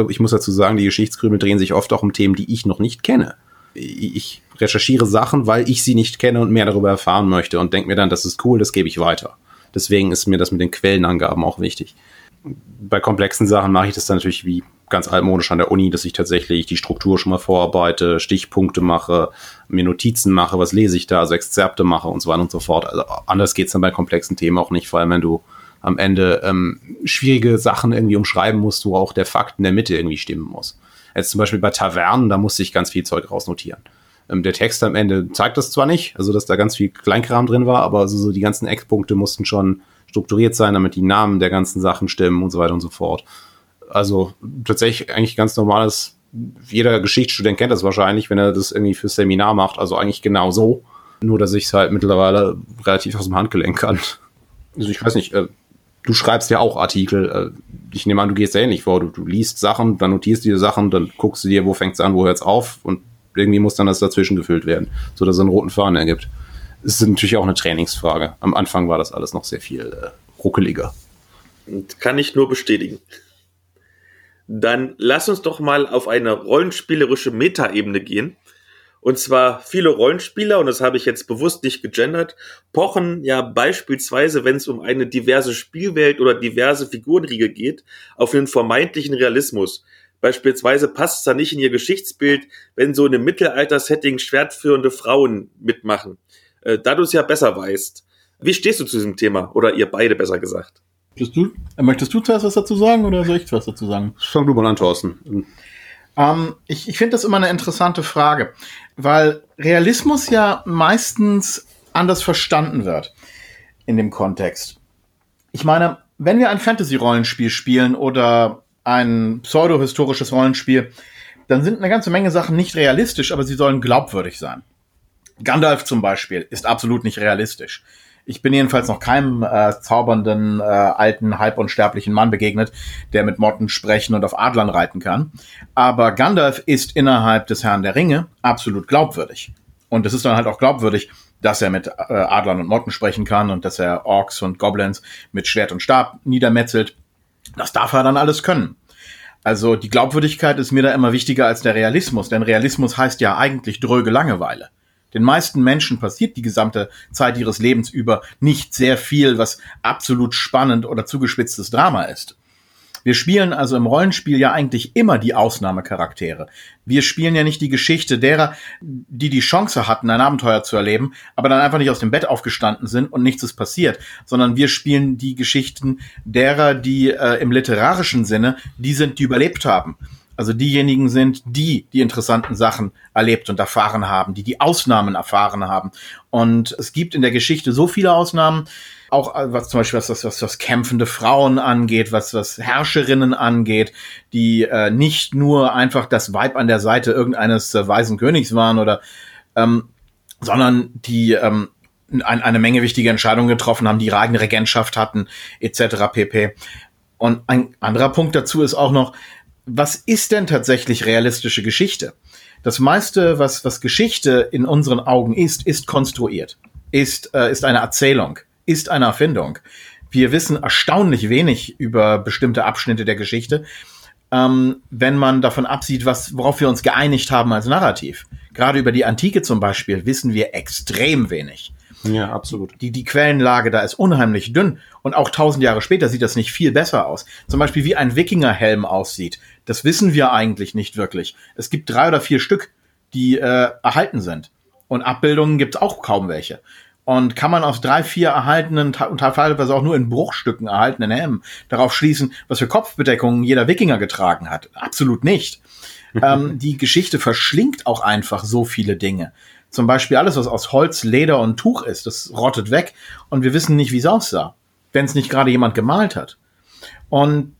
ich muss dazu sagen, die Geschichtskrümel drehen sich oft auch um Themen, die ich noch nicht kenne. Ich recherchiere Sachen, weil ich sie nicht kenne und mehr darüber erfahren möchte und denke mir dann, das ist cool, das gebe ich weiter. Deswegen ist mir das mit den Quellenangaben auch wichtig. Bei komplexen Sachen mache ich das dann natürlich wie ganz altmodisch an der Uni, dass ich tatsächlich die Struktur schon mal vorarbeite, Stichpunkte mache, mir Notizen mache, was lese ich da, also Exzerpte mache und so weiter und so fort. Also anders geht's dann bei komplexen Themen auch nicht, vor allem wenn du am Ende ähm, schwierige Sachen irgendwie umschreiben musst, wo auch der Fakt in der Mitte irgendwie stimmen muss. Jetzt zum Beispiel bei Tavernen, da musste ich ganz viel Zeug rausnotieren. Ähm, der Text am Ende zeigt das zwar nicht, also dass da ganz viel Kleinkram drin war, aber also so die ganzen Eckpunkte mussten schon strukturiert sein, damit die Namen der ganzen Sachen stimmen und so weiter und so fort. Also tatsächlich eigentlich ganz normales, jeder Geschichtsstudent kennt das wahrscheinlich, wenn er das irgendwie fürs Seminar macht, also eigentlich genau so. Nur, dass ich es halt mittlerweile relativ aus dem Handgelenk kann. Also ich weiß nicht, äh, du schreibst ja auch Artikel. Äh, ich nehme an, du gehst ja ähnlich vor. Du, du liest Sachen, dann notierst du dir Sachen, dann guckst du dir, wo fängt es an, wo hört es auf und irgendwie muss dann das dazwischen gefüllt werden, so dass es einen roten Faden ergibt. Es ist natürlich auch eine Trainingsfrage. Am Anfang war das alles noch sehr viel äh, ruckeliger.
Kann ich nur bestätigen. Dann lass uns doch mal auf eine rollenspielerische Metaebene gehen. Und zwar viele Rollenspieler, und das habe ich jetzt bewusst nicht gegendert, pochen ja beispielsweise, wenn es um eine diverse Spielwelt oder diverse Figurenriege geht, auf den vermeintlichen Realismus. Beispielsweise passt es da nicht in ihr Geschichtsbild, wenn so in einem Mittelalter-Setting schwertführende Frauen mitmachen. Äh, da du es ja besser weißt. Wie stehst du zu diesem Thema? Oder ihr beide besser gesagt?
Möchtest du, möchtest du zuerst was dazu sagen oder soll ich was dazu sagen?
Fang du mal an, Thorsten.
Ähm, ich ich finde das immer eine interessante Frage, weil Realismus ja meistens anders verstanden wird in dem Kontext. Ich meine, wenn wir ein Fantasy-Rollenspiel spielen oder ein pseudo-historisches Rollenspiel, dann sind eine ganze Menge Sachen nicht realistisch, aber sie sollen glaubwürdig sein. Gandalf zum Beispiel ist absolut nicht realistisch. Ich bin jedenfalls noch keinem äh, zaubernden, äh, alten, halbunsterblichen Mann begegnet, der mit Motten sprechen und auf Adlern reiten kann. Aber Gandalf ist innerhalb des Herrn der Ringe absolut glaubwürdig. Und es ist dann halt auch glaubwürdig, dass er mit äh, Adlern und Motten sprechen kann und dass er Orks und Goblins mit Schwert und Stab niedermetzelt. Das darf er dann alles können. Also die Glaubwürdigkeit ist mir da immer wichtiger als der Realismus, denn Realismus heißt ja eigentlich dröge Langeweile. Den meisten Menschen passiert die gesamte Zeit ihres Lebens über nicht sehr viel, was absolut spannend oder zugespitztes Drama ist. Wir spielen also im Rollenspiel ja eigentlich immer die Ausnahmecharaktere. Wir spielen ja nicht die Geschichte derer, die die Chance hatten, ein Abenteuer zu erleben, aber dann einfach nicht aus dem Bett aufgestanden sind und nichts ist passiert, sondern wir spielen die Geschichten derer, die äh, im literarischen Sinne, die sind, die überlebt haben also diejenigen sind, die die interessanten Sachen erlebt und erfahren haben, die die Ausnahmen erfahren haben. Und es gibt in der Geschichte so viele Ausnahmen, auch äh, was zum Beispiel was, was, was, was kämpfende Frauen angeht, was, was Herrscherinnen angeht, die äh, nicht nur einfach das Weib an der Seite irgendeines äh, weisen Königs waren oder ähm, sondern die ähm, ein, eine Menge wichtige Entscheidungen getroffen haben, die ihre eigene Regentschaft hatten, etc. pp. Und ein anderer Punkt dazu ist auch noch, was ist denn tatsächlich realistische Geschichte? Das meiste, was, was Geschichte in unseren Augen ist, ist konstruiert, ist, äh, ist eine Erzählung, ist eine Erfindung. Wir wissen erstaunlich wenig über bestimmte Abschnitte der Geschichte, ähm, wenn man davon absieht, was, worauf wir uns geeinigt haben als Narrativ. Gerade über die Antike zum Beispiel wissen wir extrem wenig.
Ja, absolut.
Die, die Quellenlage da ist unheimlich dünn und auch tausend Jahre später sieht das nicht viel besser aus. Zum Beispiel wie ein Wikingerhelm aussieht. Das wissen wir eigentlich nicht wirklich. Es gibt drei oder vier Stück, die äh, erhalten sind. Und Abbildungen gibt es auch kaum welche. Und kann man aus drei, vier erhaltenen und teilweise auch nur in Bruchstücken erhaltenen Helmen darauf schließen, was für Kopfbedeckungen jeder Wikinger getragen hat? Absolut nicht. ähm, die Geschichte verschlingt auch einfach so viele Dinge. Zum Beispiel alles, was aus Holz, Leder und Tuch ist, das rottet weg und wir wissen nicht, wie es aussah, wenn es nicht gerade jemand gemalt hat. Und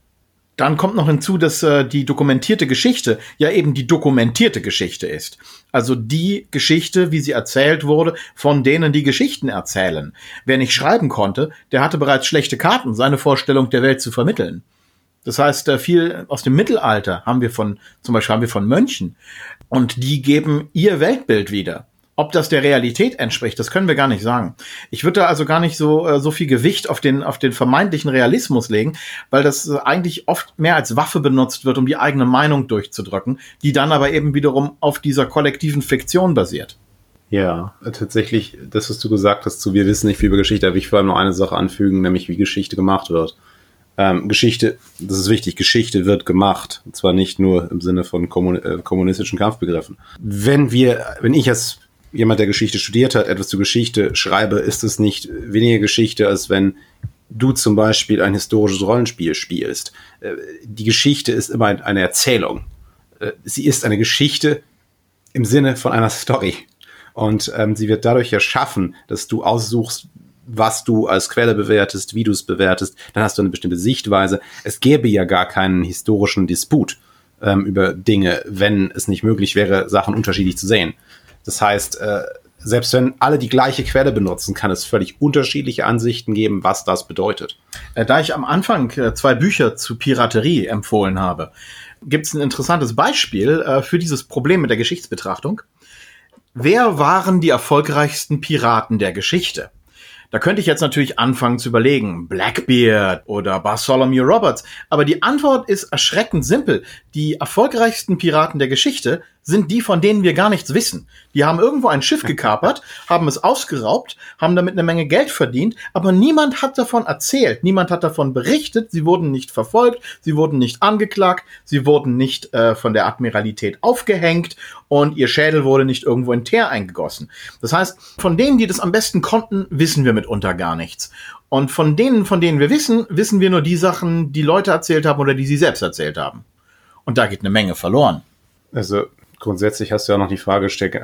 dann kommt noch hinzu, dass äh, die dokumentierte Geschichte ja eben die dokumentierte Geschichte ist. Also die Geschichte, wie sie erzählt wurde, von denen die Geschichten erzählen. Wer nicht schreiben konnte, der hatte bereits schlechte Karten, seine Vorstellung der Welt zu vermitteln. Das heißt, äh, viel aus dem Mittelalter haben wir von, zum Beispiel haben wir von Mönchen. Und die geben ihr Weltbild wieder. Ob das der Realität entspricht, das können wir gar nicht sagen. Ich würde da also gar nicht so, äh, so viel Gewicht auf den, auf den vermeintlichen Realismus legen, weil das äh, eigentlich oft mehr als Waffe benutzt wird, um die eigene Meinung durchzudrücken, die dann aber eben wiederum auf dieser kollektiven Fiktion basiert.
Ja, tatsächlich, das, was du gesagt hast, zu wir wissen nicht viel über Geschichte, aber ich vor allem noch eine Sache anfügen, nämlich wie Geschichte gemacht wird. Ähm, Geschichte, das ist wichtig, Geschichte wird gemacht. Und zwar nicht nur im Sinne von kommun äh, kommunistischen Kampfbegriffen. Wenn wir, wenn ich als jemand, der Geschichte studiert hat, etwas zur Geschichte schreibe, ist es nicht weniger Geschichte, als wenn du zum Beispiel ein historisches Rollenspiel spielst. Äh, die Geschichte ist immer eine Erzählung. Äh, sie ist eine Geschichte im Sinne von einer Story. Und ähm, sie wird dadurch erschaffen, dass du aussuchst, was du als Quelle bewertest, wie du es bewertest. Dann hast du eine bestimmte Sichtweise. Es gäbe ja gar keinen historischen Disput ähm, über Dinge, wenn es nicht möglich wäre, Sachen unterschiedlich zu sehen. Das heißt, äh, selbst wenn alle die gleiche Quelle benutzen, kann es völlig unterschiedliche Ansichten geben, was das bedeutet.
Äh, da ich am Anfang äh, zwei Bücher zu Piraterie empfohlen habe, gibt es ein interessantes Beispiel äh, für dieses Problem mit der Geschichtsbetrachtung. Wer waren die erfolgreichsten Piraten der Geschichte? Da könnte ich jetzt natürlich anfangen zu überlegen, Blackbeard oder Bartholomew Roberts, aber die Antwort ist erschreckend simpel. Die erfolgreichsten Piraten der Geschichte sind die, von denen wir gar nichts wissen. Die haben irgendwo ein Schiff gekapert, haben es ausgeraubt, haben damit eine Menge Geld verdient, aber niemand hat davon erzählt, niemand hat davon berichtet, sie wurden nicht verfolgt, sie wurden nicht angeklagt, sie wurden nicht äh, von der Admiralität aufgehängt und ihr Schädel wurde nicht irgendwo in Teer eingegossen. Das heißt, von denen, die das am besten konnten, wissen wir mitunter gar nichts. Und von denen, von denen wir wissen, wissen wir nur die Sachen, die Leute erzählt haben oder die sie selbst erzählt haben. Und da geht eine Menge verloren.
Also grundsätzlich hast du ja noch die Frage, steck,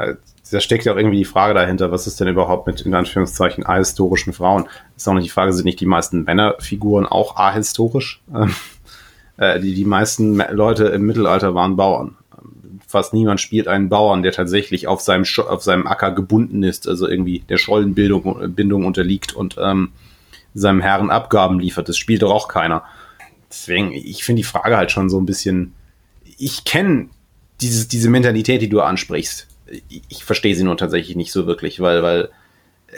da steckt ja auch irgendwie die Frage dahinter, was ist denn überhaupt mit in Anführungszeichen ahistorischen Frauen? Ist auch noch die Frage, sind nicht die meisten Männerfiguren auch ahistorisch? Ähm, äh, die, die meisten Leute im Mittelalter waren Bauern. Fast niemand spielt einen Bauern, der tatsächlich auf seinem, auf seinem Acker gebunden ist, also irgendwie der Schollenbildung Bindung unterliegt und ähm, seinem Herren Abgaben liefert. Das spielt doch auch keiner. Deswegen, ich finde die Frage halt schon so ein bisschen. Ich kenne dieses, diese Mentalität, die du ansprichst, ich, ich verstehe sie nur tatsächlich nicht so wirklich, weil, weil äh,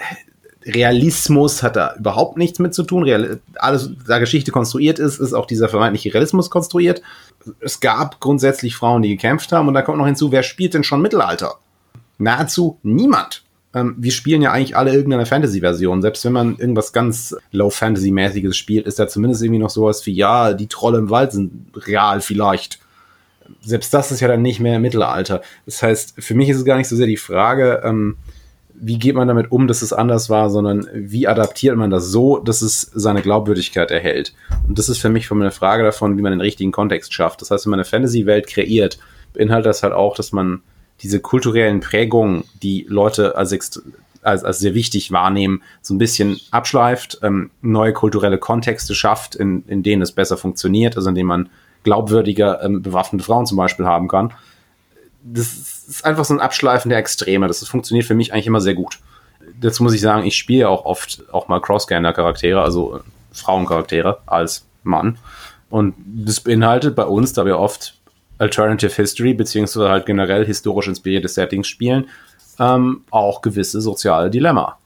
Realismus hat da überhaupt nichts mit zu tun. Real, alles, da Geschichte konstruiert ist, ist auch dieser vermeintliche Realismus konstruiert. Es gab grundsätzlich Frauen, die gekämpft haben und da kommt noch hinzu, wer spielt denn schon Mittelalter? Nahezu niemand. Ähm, wir spielen ja eigentlich alle irgendeine Fantasy-Version. Selbst wenn man irgendwas ganz Low-Fantasy-mäßiges spielt, ist da zumindest irgendwie noch sowas wie, ja, die Trolle im Wald sind real vielleicht selbst das ist ja dann nicht mehr Mittelalter. Das heißt, für mich ist es gar nicht so sehr die Frage, ähm, wie geht man damit um, dass es anders war, sondern wie adaptiert man das so, dass es seine Glaubwürdigkeit erhält. Und das ist für mich eine Frage davon, wie man den richtigen Kontext schafft. Das heißt, wenn man eine Fantasy-Welt kreiert, beinhaltet das halt auch, dass man diese kulturellen Prägungen, die Leute als, als, als sehr wichtig wahrnehmen, so ein bisschen abschleift, ähm, neue kulturelle Kontexte schafft, in, in denen es besser funktioniert, also in denen man glaubwürdiger ähm, bewaffnete Frauen zum Beispiel haben kann. Das ist einfach so ein Abschleifen der Extreme. Das, funktioniert für mich eigentlich immer sehr gut. Dazu muss ich sagen, ich spiele auch oft auch mal Cross-Gender-Charaktere, also äh, Frauencharaktere als Mann. Und das beinhaltet bei uns, da wir oft Alternative History beziehungsweise halt generell historisch inspirierte Settings spielen, ähm, auch gewisse soziale Dilemma.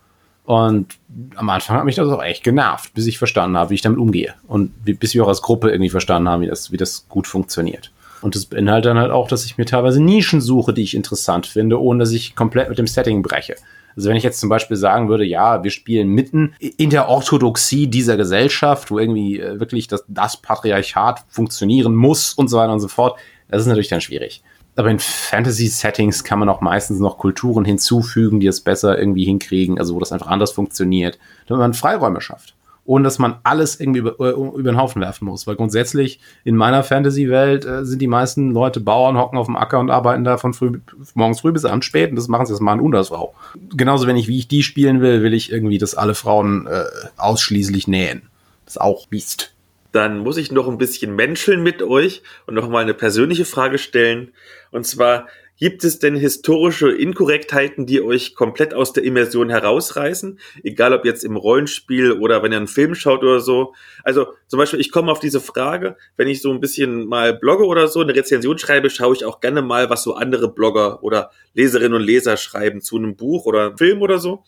Und am Anfang hat mich das auch echt genervt, bis ich verstanden habe, wie ich damit umgehe. Und bis wir auch als Gruppe irgendwie verstanden haben, wie das, wie das gut funktioniert. Und das beinhaltet dann halt auch, dass ich mir teilweise Nischen suche, die ich interessant finde, ohne dass ich komplett mit dem Setting breche. Also wenn ich jetzt zum Beispiel sagen würde, ja, wir spielen mitten in der Orthodoxie dieser Gesellschaft, wo irgendwie äh, wirklich das, das Patriarchat funktionieren muss und so weiter und so fort, das ist natürlich dann schwierig aber in Fantasy-Settings kann man auch meistens noch Kulturen hinzufügen, die es besser irgendwie hinkriegen, also wo das einfach anders funktioniert, damit man Freiräume schafft. Ohne dass man alles irgendwie über, äh, über den Haufen werfen muss. Weil grundsätzlich in meiner Fantasy-Welt äh, sind die meisten Leute Bauern, hocken auf dem Acker und arbeiten da von früh, morgens früh bis abends spät und das machen sie jetzt mal und als Frau. Genauso, wenn ich, wie ich die spielen will, will ich irgendwie, dass alle Frauen äh, ausschließlich nähen. Das ist auch Mist
dann muss ich noch ein bisschen menscheln mit euch und noch mal eine persönliche Frage stellen. Und zwar Gibt es denn historische Inkorrektheiten, die euch komplett aus der Immersion herausreißen? Egal ob jetzt im Rollenspiel oder wenn ihr einen Film schaut oder so. Also zum Beispiel, ich komme auf diese Frage, wenn ich so ein bisschen mal blogge oder so, eine Rezension schreibe, schaue ich auch gerne mal, was so andere Blogger oder Leserinnen und Leser schreiben zu einem Buch oder einem Film oder so.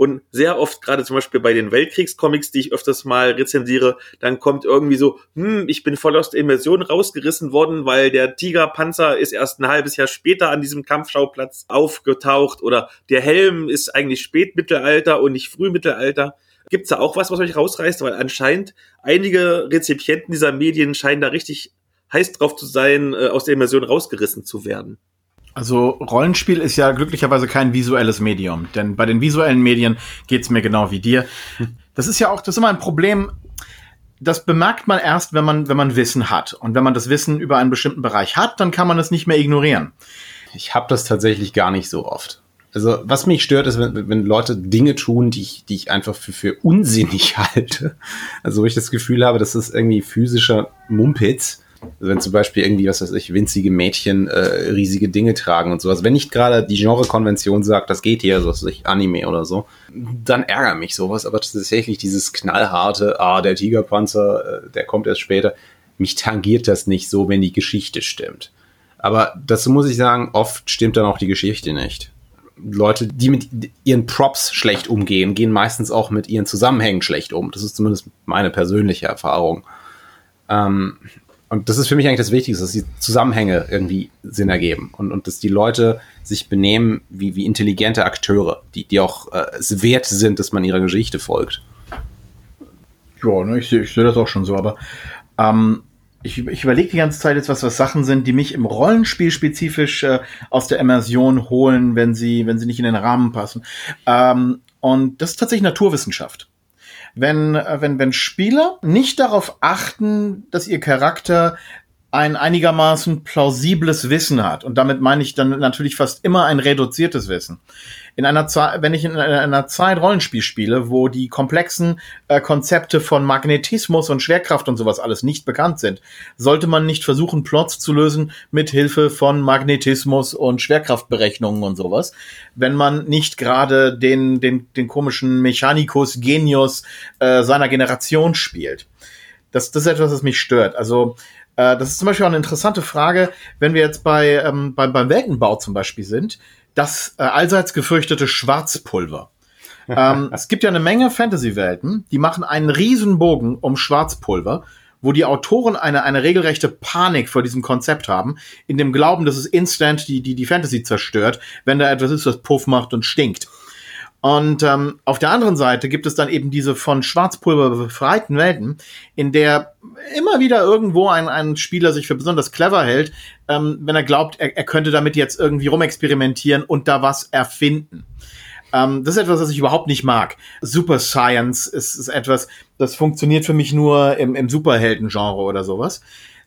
Und sehr oft, gerade zum Beispiel bei den Weltkriegscomics, die ich öfters mal rezensiere, dann kommt irgendwie so, hm, ich bin voll aus der Immersion rausgerissen worden, weil der Tigerpanzer ist erst ein halbes Jahr später an diesem Kampfschauplatz aufgetaucht oder der Helm ist eigentlich Spätmittelalter und nicht Frühmittelalter. Gibt's da auch was, was euch rausreißt? Weil anscheinend einige Rezipienten dieser Medien scheinen da richtig heiß drauf zu sein, äh, aus der Immersion rausgerissen zu werden.
Also Rollenspiel ist ja glücklicherweise kein visuelles Medium, denn bei den visuellen Medien geht's mir genau wie dir. Das ist ja auch, das ist immer ein Problem. Das bemerkt man erst, wenn man, wenn man Wissen hat. Und wenn man das Wissen über einen bestimmten Bereich hat, dann kann man es nicht mehr ignorieren.
Ich habe das tatsächlich gar nicht so oft. Also was mich stört, ist, wenn, wenn Leute Dinge tun, die ich, die ich einfach für, für unsinnig halte. Also wo ich das Gefühl habe, das ist irgendwie physischer Mumpitz also wenn zum Beispiel irgendwie, was weiß ich, winzige Mädchen äh, riesige Dinge tragen und sowas. Wenn nicht gerade die Genrekonvention sagt, das geht hier, so weiß ich, Anime oder so, dann ärgert mich sowas. Aber tatsächlich dieses knallharte, ah, der Tigerpanzer, äh, der kommt erst später, mich tangiert das nicht so, wenn die Geschichte stimmt. Aber dazu muss ich sagen, oft stimmt dann auch die Geschichte nicht. Leute, die mit ihren Props schlecht umgehen, gehen meistens auch mit ihren Zusammenhängen schlecht um. Das ist zumindest meine persönliche Erfahrung. Ähm, und das ist für mich eigentlich das Wichtigste, dass die Zusammenhänge irgendwie Sinn ergeben und, und dass die Leute sich benehmen wie, wie intelligente Akteure, die, die auch äh, es wert sind, dass man ihrer Geschichte folgt.
Ja, ne, ich sehe seh das auch schon so, aber ähm, ich, ich überlege die ganze Zeit jetzt, was was Sachen sind, die mich im Rollenspiel spezifisch äh, aus der Immersion holen, wenn sie, wenn sie nicht in den Rahmen passen. Ähm, und das ist tatsächlich Naturwissenschaft wenn, äh, wenn, wenn Spieler nicht darauf achten, dass ihr Charakter ein einigermaßen plausibles Wissen hat. Und damit meine ich dann natürlich fast immer ein reduziertes Wissen. In einer Zeit, wenn ich in einer Zeit Rollenspiel spiele, wo die komplexen äh, Konzepte von Magnetismus und Schwerkraft und sowas alles nicht bekannt sind, sollte man nicht versuchen, Plots zu lösen mit Hilfe von Magnetismus und Schwerkraftberechnungen und sowas. Wenn man nicht gerade den, den, den komischen Mechanicus Genius äh, seiner Generation spielt. Das, das ist etwas, was mich stört. Also äh, das ist zum Beispiel auch eine interessante Frage, wenn wir jetzt bei, ähm, beim, beim Weltenbau zum Beispiel sind, das äh, allseits gefürchtete Schwarzpulver. ähm, es gibt ja eine Menge Fantasy-Welten, die machen einen Riesenbogen um Schwarzpulver, wo die Autoren eine, eine regelrechte Panik vor diesem Konzept haben, in dem Glauben, dass es instant die, die, die Fantasy zerstört, wenn da etwas ist, was Puff macht und stinkt. Und ähm, auf der anderen Seite gibt es dann eben diese von Schwarzpulver befreiten Welten, in der immer wieder irgendwo ein, ein Spieler sich für besonders clever hält, ähm, wenn er glaubt, er, er könnte damit jetzt irgendwie rumexperimentieren und da was erfinden. Ähm, das ist etwas, was ich überhaupt nicht mag. Super Science ist, ist etwas, das funktioniert für mich nur im, im Superhelden-Genre oder sowas.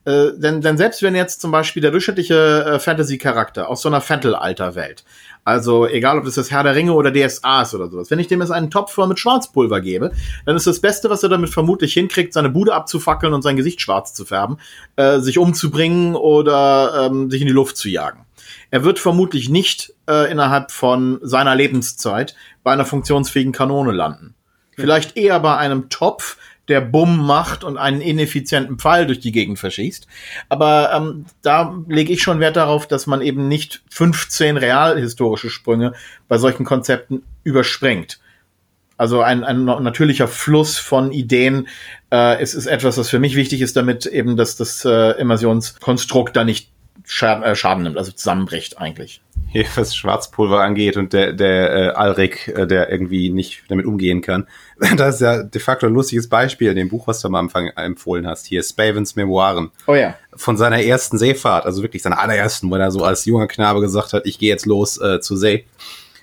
Äh, denn, denn selbst wenn jetzt zum Beispiel der durchschnittliche äh, Fantasy-Charakter aus so einer Fantal-Alter-Welt also egal, ob das das Herr der Ringe oder DSA ist oder sowas. Wenn ich dem jetzt einen Topf voll mit Schwarzpulver gebe, dann ist das Beste, was er damit vermutlich hinkriegt, seine Bude abzufackeln und sein Gesicht schwarz zu färben, äh, sich umzubringen oder ähm, sich in die Luft zu jagen. Er wird vermutlich nicht äh, innerhalb von seiner Lebenszeit bei einer funktionsfähigen Kanone landen. Vielleicht eher bei einem Topf, der Bumm macht und einen ineffizienten Pfeil durch die Gegend verschießt. Aber ähm, da lege ich schon Wert darauf, dass man eben nicht 15 realhistorische Sprünge bei solchen Konzepten überspringt. Also ein, ein natürlicher Fluss von Ideen äh, ist, ist etwas, was für mich wichtig ist, damit eben das, das äh, Immersionskonstrukt da nicht Schaden, äh, Schaden nimmt, also zusammenbricht eigentlich.
Hier, was Schwarzpulver angeht und der, der äh, Alrik, äh, der irgendwie nicht damit umgehen kann. Das ist ja de facto ein lustiges Beispiel in dem Buch, was du am Anfang empfohlen hast. Hier, Spavens Memoiren.
Oh ja.
Von seiner ersten Seefahrt, also wirklich seiner allerersten, wo er so als junger Knabe gesagt hat, ich gehe jetzt los äh, zur See.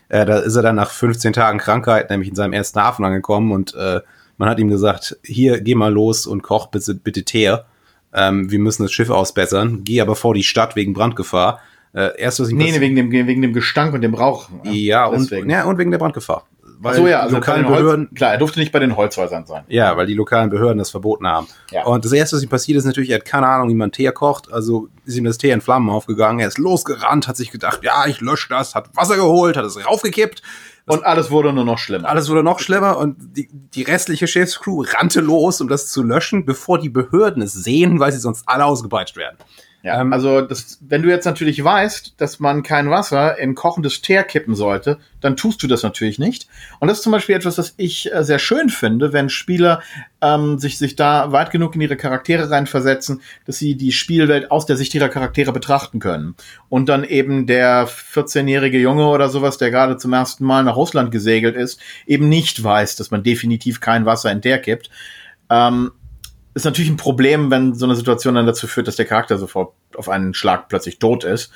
Äh, da ist er dann nach 15 Tagen Krankheit nämlich in seinem ersten Hafen angekommen und äh, man hat ihm gesagt, hier, geh mal los und koch bitte, bitte Teer ähm, wir müssen das Schiff ausbessern, geh aber vor die Stadt wegen Brandgefahr.
Äh, erst was ich nee, nee, wegen dem, wegen dem Gestank und dem Rauch.
Ja, und, ja, und wegen der Brandgefahr. weil
so ja,
die
also
lokalen
Holz-
Behörden
Klar, er durfte nicht bei den Holzhäusern sein.
Ja, weil die lokalen Behörden das verboten haben.
Ja.
Und das erste, was ihm passiert ist natürlich, er hat keine Ahnung, wie man Tee kocht. Also ist ihm das Tee in Flammen aufgegangen. Er ist losgerannt, hat sich gedacht, ja, ich lösche das, hat Wasser geholt, hat es raufgekippt.
Und alles wurde nur noch schlimmer.
Alles wurde noch schlimmer und die, die restliche Schiffscrew rannte los, um das zu löschen, bevor die Behörden es sehen, weil sie sonst alle ausgepeitscht werden.
Ja,
Ähm,
also das, wenn du jetzt natürlich weißt, dass man kein Wasser in kochendes Teer kippen sollte, dann tust du das natürlich nicht. Und das ist zum Beispiel etwas, was ich äh, sehr schön finde, wenn Spieler ähm, sich, sich da weit genug in ihre Charaktere reinversetzen, dass sie die Spielwelt aus der Sicht ihrer Charaktere betrachten können. Und dann eben der 14-jährige Junge oder sowas, der gerade zum ersten Mal nach Russland gesegelt ist, eben nicht weiß, dass man definitiv kein Wasser in Teer kippt. Ähm, ist natürlich ein Problem, wenn so eine Situation dann dazu führt, dass der Charakter sofort auf einen Schlag plötzlich tot ist.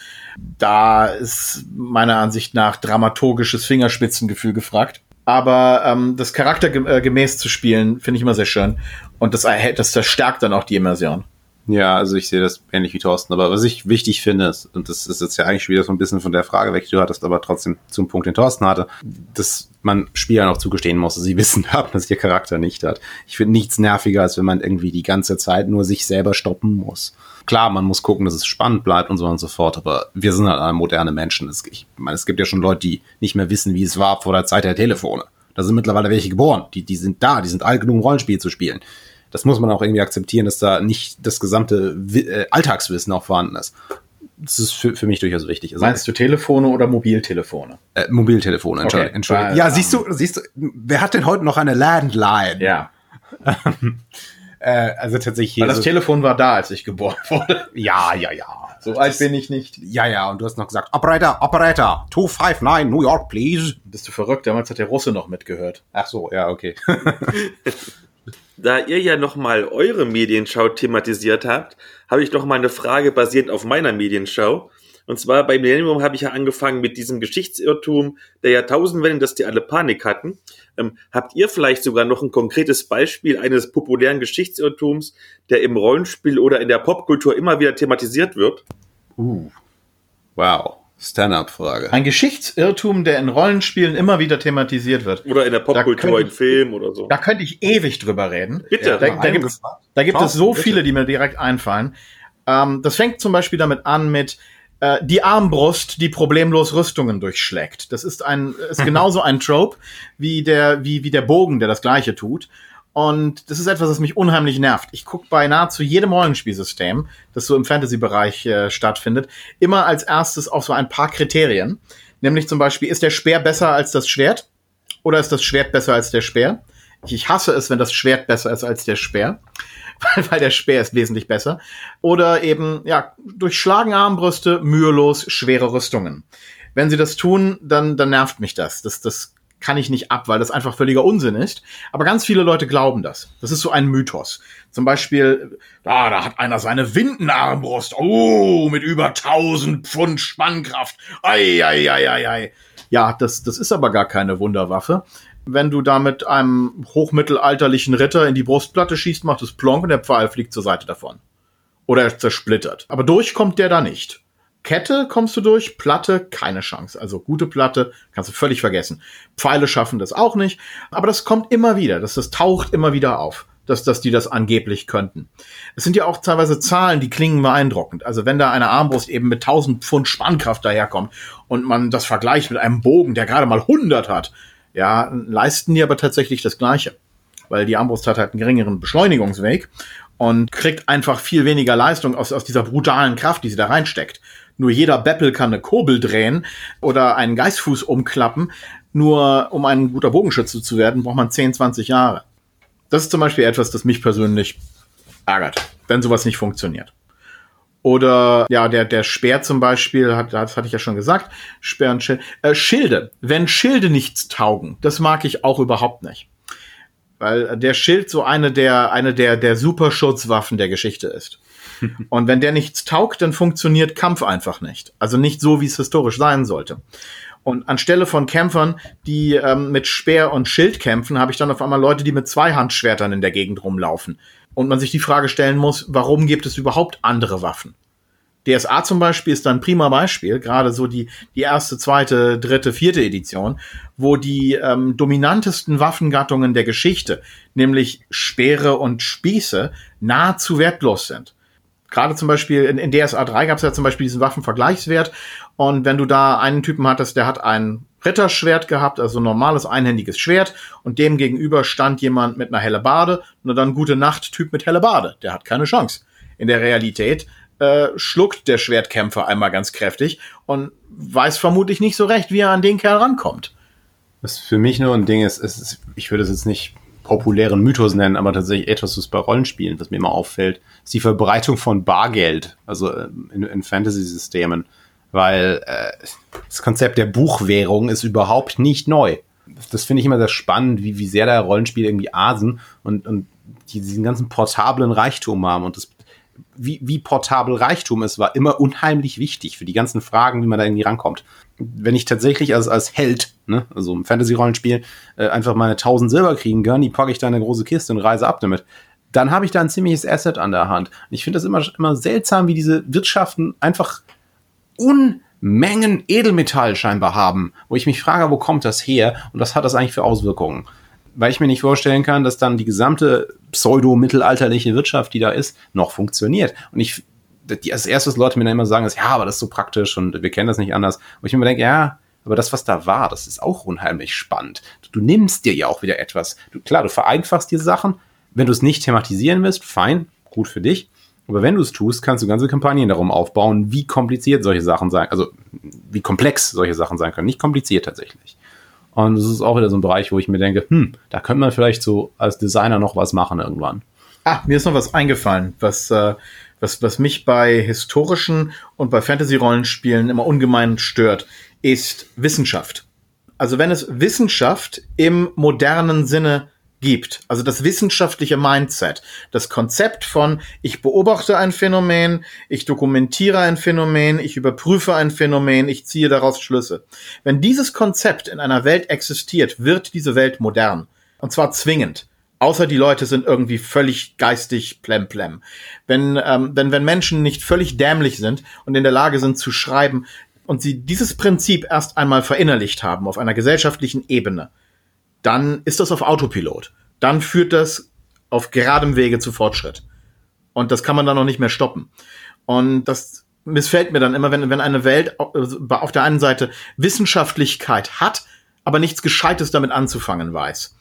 Da ist meiner Ansicht nach dramaturgisches Fingerspitzengefühl gefragt. Aber ähm, das charaktergemäß zu spielen, finde ich immer sehr schön. Und das, das verstärkt dann auch die Immersion.
Ja, also ich sehe das ähnlich wie Thorsten. Aber was ich wichtig finde, ist, und das ist jetzt ja eigentlich wieder so ein bisschen von der Frage weg, die du hattest, aber trotzdem zum Punkt, den Thorsten hatte, dass man Spielern auch zugestehen muss, dass sie wissen haben, dass ihr Charakter nicht hat. Ich finde nichts nerviger, als wenn man irgendwie die ganze Zeit nur sich selber stoppen muss. Klar, man muss gucken, dass es spannend bleibt und so und so fort, aber wir sind halt alle moderne Menschen. Ich meine, es gibt ja schon Leute, die nicht mehr wissen, wie es war vor der Zeit der Telefone. Da sind mittlerweile welche geboren. Die, die sind da, die sind alt genug, um Rollenspiel zu spielen. Das muss man auch irgendwie akzeptieren, dass da nicht das gesamte äh, Alltagswissen auch vorhanden ist. Das ist für, für mich durchaus wichtig. Also,
Meinst du Telefone oder Mobiltelefone?
äh, Mobiltelefon, Entschuldigung.
Okay.
Entschuldigung.
Weil,
Ja,
ähm,
siehst du, siehst du, wer hat denn heute noch eine Landline?
Ja.
Äh, also tatsächlich hier.
Weil das
so,
Telefon war da, als ich geboren wurde.
ja, ja, ja.
So alt bin ich nicht.
Ja, ja, und du hast noch gesagt, Operator, Operator, 259, New York, please.
Bist du verrückt? Damals hat der Russe noch mitgehört.
Ach so, ja, okay.
Da ihr ja nochmal eure Medienschau thematisiert habt, habe ich noch mal eine Frage basierend auf meiner Medienschau. Und zwar bei Millennium habe ich ja angefangen mit diesem Geschichtsirrtum der Jahrtausendwende, dass die alle Panik hatten. Ähm, habt ihr vielleicht sogar noch ein konkretes Beispiel eines populären Geschichtsirrtums, der im Rollenspiel oder in der Popkultur immer wieder thematisiert wird?
uh. Wow. Stand-up-Frage.
Ein Geschichtsirrtum, der in Rollenspielen immer wieder thematisiert wird.
Oder in der Popkultur, in Film oder so?
Da könnte ich ewig drüber reden.
Bitte.
Da, da, gibt, es- da gibt es so
Bitte.
viele, die mir direkt einfallen. Ähm, das fängt zum Beispiel damit an mit äh, die Armbrust, die problemlos Rüstungen durchschlägt. Das ist ein ist genauso ein Trope wie der wie wie der Bogen, der das Gleiche tut. Und das ist etwas, das mich unheimlich nervt. Ich gucke bei nahezu jedem Rollenspielsystem, das so im Fantasy-Bereich äh, stattfindet, immer als erstes auf so ein paar Kriterien. Nämlich zum Beispiel, ist der Speer besser als das Schwert? Oder ist das Schwert besser als der Speer? Ich hasse es, wenn das Schwert besser ist als der Speer, weil, weil der Speer ist wesentlich besser. Oder eben, ja, durchschlagen Armbrüste, mühelos schwere Rüstungen. Wenn sie das tun, dann, dann nervt mich das. Das, das kann ich nicht ab, weil das einfach völliger Unsinn ist. Aber ganz viele Leute glauben das. Das ist so ein Mythos. Zum Beispiel, ah, da hat einer seine Windenarmbrust. Oh, mit über 1000 Pfund Spannkraft. Ei, ei, ei, ei, ei. Ja, das, das ist aber gar keine Wunderwaffe. Wenn du da mit einem hochmittelalterlichen Ritter in die Brustplatte schießt, macht es plonk und der Pfeil fliegt zur Seite davon. Oder er zersplittert. Aber durch kommt der da nicht. Kette kommst du durch, Platte keine Chance. Also gute Platte kannst du völlig vergessen. Pfeile schaffen das auch nicht, aber das kommt immer wieder, das, das taucht immer wieder auf, dass, dass die das angeblich könnten. Es sind ja auch teilweise Zahlen, die klingen beeindruckend. Also wenn da eine Armbrust eben mit 1000 Pfund Spannkraft daherkommt und man das vergleicht mit einem Bogen, der gerade mal 100 hat, ja, leisten die aber tatsächlich das Gleiche. Weil die Armbrust hat halt einen geringeren Beschleunigungsweg und kriegt einfach viel weniger Leistung aus, aus dieser brutalen Kraft, die sie da reinsteckt. Nur jeder Beppel kann eine Kurbel drehen oder einen Geistfuß umklappen. Nur um ein guter Bogenschütze zu werden, braucht man 10, 20 Jahre. Das ist zum Beispiel etwas, das mich persönlich ärgert, wenn sowas nicht funktioniert. Oder ja, der, der Speer zum Beispiel, hat, das hatte ich ja schon gesagt, Speer und Schild. Äh, Schilde. Wenn Schilde nichts taugen, das mag ich auch überhaupt nicht. Weil der Schild so eine der, eine der, der Superschutzwaffen der Geschichte ist. Und wenn der nichts taugt, dann funktioniert Kampf einfach nicht. Also nicht so, wie es historisch sein sollte. Und anstelle von Kämpfern, die ähm, mit Speer und Schild kämpfen, habe ich dann auf einmal Leute, die mit Zweihandschwertern in der Gegend rumlaufen. Und man sich die Frage stellen muss, warum gibt es überhaupt andere Waffen? DSA zum Beispiel ist ein prima Beispiel, gerade so die, die erste, zweite, dritte, vierte Edition, wo die ähm, dominantesten Waffengattungen der Geschichte, nämlich Speere und Spieße, nahezu wertlos sind. Gerade zum Beispiel in, in DSA 3 gab es ja zum Beispiel diesen Waffenvergleichswert und wenn du da einen Typen hattest, der hat ein Ritterschwert gehabt, also normales einhändiges Schwert und dem gegenüber stand jemand mit einer Hellebarde, nur dann gute Nacht Typ mit Hellebarde, der hat keine Chance. In der Realität äh, schluckt der Schwertkämpfer einmal ganz kräftig und weiß vermutlich nicht so recht, wie er an den Kerl rankommt.
Was für mich nur ein Ding ist, ist ich würde es jetzt nicht populären Mythos nennen, aber tatsächlich etwas, was bei Rollenspielen, was mir immer auffällt, ist die Verbreitung von Bargeld, also äh, in, in Fantasy-Systemen, weil äh, das Konzept der Buchwährung ist überhaupt nicht neu. Das finde ich immer sehr spannend, wie, wie sehr da Rollenspiele irgendwie asen und, und die diesen ganzen portablen Reichtum haben und das wie, wie portabel Reichtum ist, war immer unheimlich wichtig für die ganzen Fragen, wie man da irgendwie rankommt. Wenn ich tatsächlich als, als Held, ne, also im Fantasy-Rollenspiel, äh, einfach meine 1000 Silber kriegen kann, die packe ich da in eine große Kiste und reise ab damit, dann habe ich da ein ziemliches Asset an der Hand. Und ich finde das immer, immer seltsam, wie diese Wirtschaften einfach Unmengen Edelmetall scheinbar haben, wo ich mich frage, wo kommt das her und was hat das eigentlich für Auswirkungen? weil ich mir nicht vorstellen kann, dass dann die gesamte pseudo-mittelalterliche Wirtschaft, die da ist, noch funktioniert. Und ich, die, als erstes Leute mir dann immer sagen, ist, ja, aber das ist so praktisch und wir kennen das nicht anders. Und ich mir denke, ja, aber das, was da war, das ist auch unheimlich spannend. Du, du nimmst dir ja auch wieder etwas. Du, klar, du vereinfachst dir Sachen. Wenn du es nicht thematisieren willst, fein, gut für dich. Aber wenn du es tust, kannst du ganze Kampagnen darum aufbauen, wie kompliziert solche Sachen sein, also wie komplex solche Sachen sein können. Nicht kompliziert tatsächlich. Und das ist auch wieder so ein Bereich, wo ich mir denke, hm, da könnte man vielleicht so als Designer noch was machen irgendwann.
Ah, mir ist noch was eingefallen, was, äh, was, was mich bei historischen und bei Fantasy-Rollenspielen immer ungemein stört, ist Wissenschaft. Also wenn es Wissenschaft im modernen Sinne gibt. Also das wissenschaftliche Mindset, das Konzept von ich beobachte ein Phänomen, ich dokumentiere ein Phänomen, ich überprüfe ein Phänomen, ich ziehe daraus Schlüsse. Wenn dieses Konzept in einer Welt existiert, wird diese Welt modern. Und zwar zwingend. Außer die Leute sind irgendwie völlig geistig plemplem. Wenn, ähm, wenn, wenn Menschen nicht völlig dämlich sind und in der Lage sind zu schreiben und sie dieses Prinzip erst einmal verinnerlicht haben auf einer gesellschaftlichen Ebene, dann ist das auf Autopilot. Dann führt das auf geradem Wege zu Fortschritt. Und das kann man dann noch nicht mehr stoppen. Und das missfällt mir dann immer, wenn, wenn eine Welt auf der einen Seite Wissenschaftlichkeit hat, aber nichts Gescheites damit anzufangen weiß.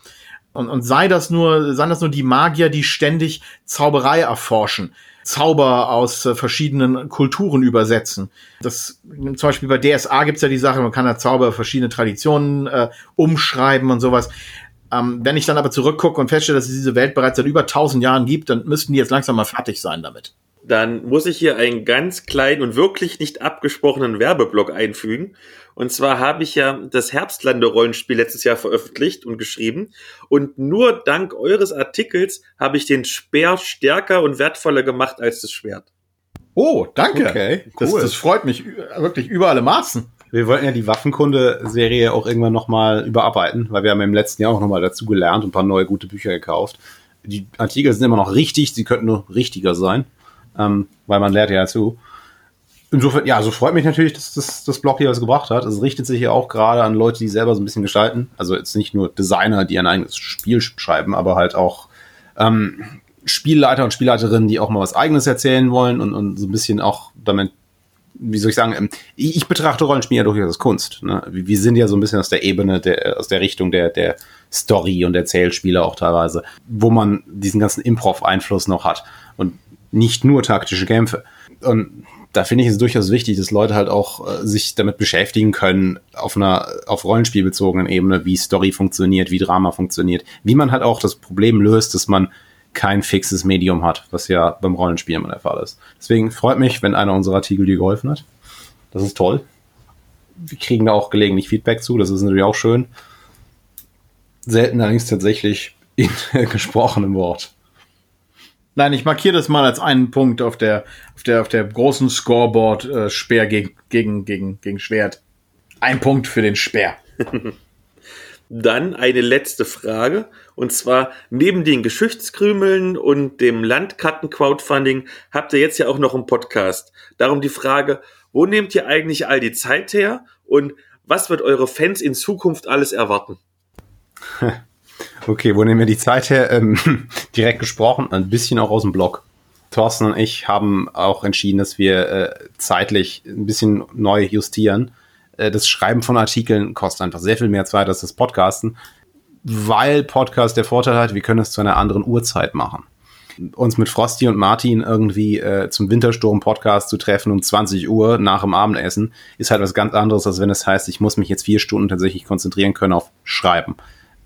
Und, und sei das nur, seien das nur die Magier, die ständig Zauberei erforschen, Zauber aus äh, verschiedenen Kulturen übersetzen. Das zum Beispiel bei DSA gibt's ja die Sache, man kann ja Zauber verschiedene Traditionen äh, umschreiben und sowas. Ähm, wenn ich dann aber zurückgucke und feststelle, dass es diese Welt bereits seit über 1000 Jahren gibt, dann müssten die jetzt langsam mal fertig sein damit
dann muss ich hier einen ganz kleinen und wirklich nicht abgesprochenen Werbeblock einfügen. Und zwar habe ich ja das Herbstlande-Rollenspiel letztes Jahr veröffentlicht und geschrieben. Und nur dank eures Artikels habe ich den Speer stärker und wertvoller gemacht als das Schwert.
Oh, danke. Okay, cool. Das, das freut mich wirklich über alle Maßen.
Wir wollten ja die Waffenkunde-Serie auch irgendwann nochmal überarbeiten, weil wir haben im letzten Jahr auch nochmal dazu gelernt und ein paar neue gute Bücher gekauft. Die Artikel sind immer noch richtig, sie könnten nur richtiger sein ähm, weil man lernt ja dazu. Insofern, ja, so freut mich natürlich, dass das, das Blog hier was gebracht hat. Es richtet sich ja auch gerade an Leute, die selber so ein bisschen gestalten. Also jetzt nicht nur Designer, die ein eigenes Spiel schreiben, aber halt auch ähm, Spielleiter und Spielleiterinnen, die auch mal was eigenes erzählen wollen und, und so ein bisschen auch damit, wie soll ich sagen, ähm, ich, ich betrachte Rollenspiel ja durchaus als Kunst. Ne? Wir sind ja so ein bisschen aus der Ebene, der, aus der Richtung der, der Story und Erzählspiele auch teilweise, wo man diesen ganzen Improv-Einfluss noch hat. Und nicht nur taktische Kämpfe. Und da finde ich es durchaus wichtig, dass Leute halt auch äh, sich damit beschäftigen können auf einer auf Rollenspiel bezogenen Ebene, wie Story funktioniert, wie Drama funktioniert, wie man halt auch das Problem löst, dass man kein fixes Medium hat, was ja beim Rollenspiel immer der Fall ist. Deswegen freut mich, wenn einer unserer Artikel dir geholfen hat. Das ist toll. Wir kriegen da auch gelegentlich Feedback zu, das ist natürlich auch schön. Selten allerdings tatsächlich in gesprochenem Wort.
Nein, ich markiere das mal als einen Punkt auf der, auf der, auf der großen Scoreboard äh, Speer gegen, gegen, gegen, gegen Schwert. Ein Punkt für den Speer.
Dann eine letzte Frage. Und zwar, neben den Geschichtskrümeln und dem Landkarten-Crowdfunding habt ihr jetzt ja auch noch einen Podcast. Darum die Frage, wo nehmt ihr eigentlich all die Zeit her und was wird eure Fans in Zukunft alles erwarten?
Okay, wo nehmen wir die Zeit her? Ähm, direkt gesprochen, ein bisschen auch aus dem Blog. Thorsten und ich haben auch entschieden, dass wir äh, zeitlich ein bisschen neu justieren. Äh, das Schreiben von Artikeln kostet einfach sehr viel mehr Zeit als das Podcasten, weil Podcast der Vorteil hat, wir können es zu einer anderen Uhrzeit machen. Uns mit Frosty und Martin irgendwie äh, zum Wintersturm-Podcast zu treffen um 20 Uhr nach dem Abendessen, ist halt was ganz anderes, als wenn es heißt, ich muss mich jetzt vier Stunden tatsächlich konzentrieren können auf Schreiben.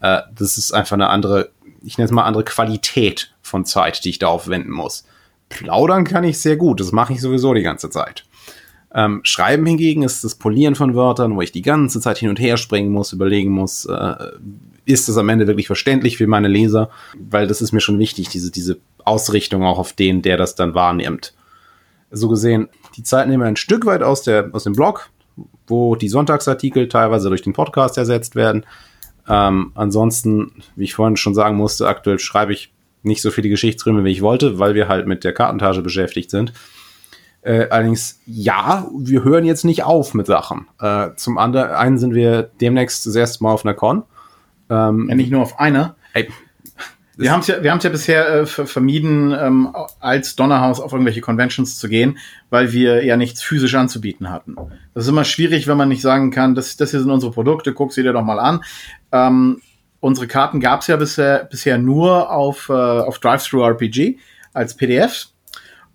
Äh, das ist einfach eine andere, ich nenne es mal andere Qualität von Zeit, die ich da aufwenden muss. Plaudern kann ich sehr gut, das mache ich sowieso die ganze Zeit. Ähm, Schreiben hingegen ist das Polieren von Wörtern, wo ich die ganze Zeit hin und her springen muss, überlegen muss, äh, ist das am Ende wirklich verständlich für meine Leser? Weil das ist mir schon wichtig, diese, diese Ausrichtung auch auf den, der das dann wahrnimmt. So gesehen, die Zeit nehmen wir ein Stück weit aus, der, aus dem Blog, wo die Sonntagsartikel teilweise durch den Podcast ersetzt werden. Ähm, ansonsten, wie ich vorhin schon sagen musste, aktuell schreibe ich nicht so viele Geschichtsröme, wie ich wollte, weil wir halt mit der Kartentage beschäftigt sind. Äh, allerdings, ja, wir hören jetzt nicht auf mit Sachen. Äh, zum anderen einen sind wir demnächst das erste Mal auf einer Con.
Ähm, ja, nicht nur auf einer. Ey, wir haben es ja, wir haben es ja bisher äh, vermieden, ähm, als Donnerhaus auf irgendwelche Conventions zu gehen, weil wir ja nichts physisch anzubieten hatten. Das ist immer schwierig, wenn man nicht sagen kann, das, das hier sind unsere Produkte, guck sie dir doch mal an. Ähm, unsere Karten gab es ja bisher, bisher nur auf, äh, auf Drive-Thru-RPG als PDFs.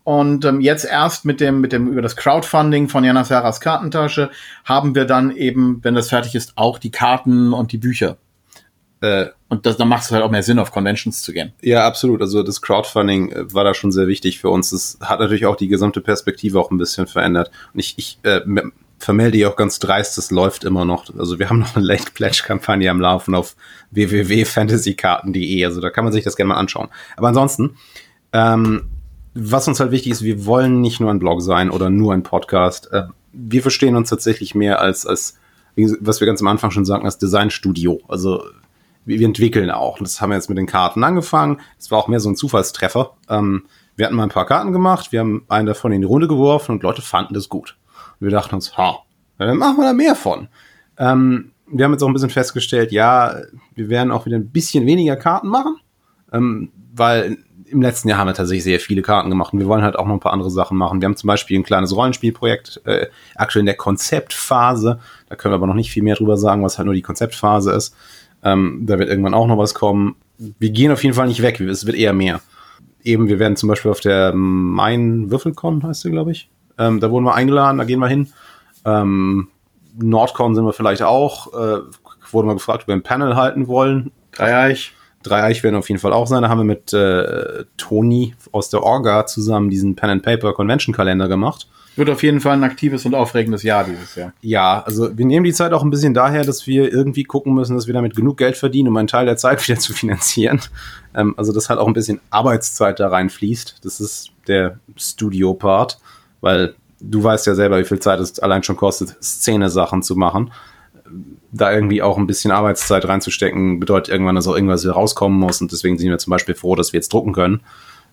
Und ähm, jetzt erst mit dem, mit dem, über das Crowdfunding von Jana Saras Kartentasche haben wir dann eben, wenn das fertig ist, auch die Karten und die Bücher. Äh, und das, dann macht es halt auch mehr Sinn, auf Conventions zu gehen.
Ja, absolut. Also das Crowdfunding äh, war da schon sehr wichtig für uns. Das hat natürlich auch die gesamte Perspektive auch ein bisschen verändert. Und ich, ich äh, vermelde ich auch ganz dreist, das läuft immer noch. Also wir haben noch eine Late Pledge Kampagne am Laufen auf www.fantasykarten.de. Also da kann man sich das gerne mal anschauen. Aber ansonsten, ähm, was uns halt wichtig ist, wir wollen nicht nur ein Blog sein oder nur ein Podcast. Äh, wir verstehen uns tatsächlich mehr als, als, was wir ganz am Anfang schon sagten, als Designstudio. Also wir entwickeln auch. Das haben wir jetzt mit den Karten angefangen. Das war auch mehr so ein Zufallstreffer. Ähm, wir hatten mal ein paar Karten gemacht, wir haben einen davon in die Runde geworfen und Leute fanden das gut. Wir dachten uns, ha, dann machen wir da mehr von. Ähm, wir haben jetzt auch ein bisschen festgestellt, ja, wir werden auch wieder ein bisschen weniger Karten machen, ähm, weil im letzten Jahr haben wir tatsächlich sehr viele Karten gemacht und wir wollen halt auch noch ein paar andere Sachen machen. Wir haben zum Beispiel ein kleines Rollenspielprojekt, äh, aktuell in der Konzeptphase. Da können wir aber noch nicht viel mehr drüber sagen, was halt nur die Konzeptphase ist. Ähm, da wird irgendwann auch noch was kommen. Wir gehen auf jeden Fall nicht weg, es wird eher mehr. Eben, wir werden zum Beispiel auf der Main Würfelcon, heißt sie, glaube ich, ähm, da wurden wir eingeladen, da gehen wir hin. Ähm, Nordcon sind wir vielleicht auch. Äh, wurden wir gefragt, ob wir ein Panel halten wollen. Dreieich. Dreieich werden auf jeden Fall auch sein. Da haben wir mit äh, Toni aus der Orga zusammen diesen Pen and Paper Convention Kalender gemacht.
Wird auf jeden Fall ein aktives und aufregendes Jahr dieses Jahr.
Ja, also wir nehmen die Zeit auch ein bisschen daher, dass wir irgendwie gucken müssen, dass wir damit genug Geld verdienen, um einen Teil der Zeit wieder zu finanzieren. Ähm, also dass halt auch ein bisschen Arbeitszeit da reinfließt. Das ist der Studio-Part weil du weißt ja selber, wie viel Zeit es allein schon kostet, Szene-Sachen zu machen. Da irgendwie auch ein bisschen Arbeitszeit reinzustecken, bedeutet irgendwann, dass auch irgendwas wieder rauskommen muss. Und deswegen sind wir zum Beispiel froh, dass wir jetzt drucken können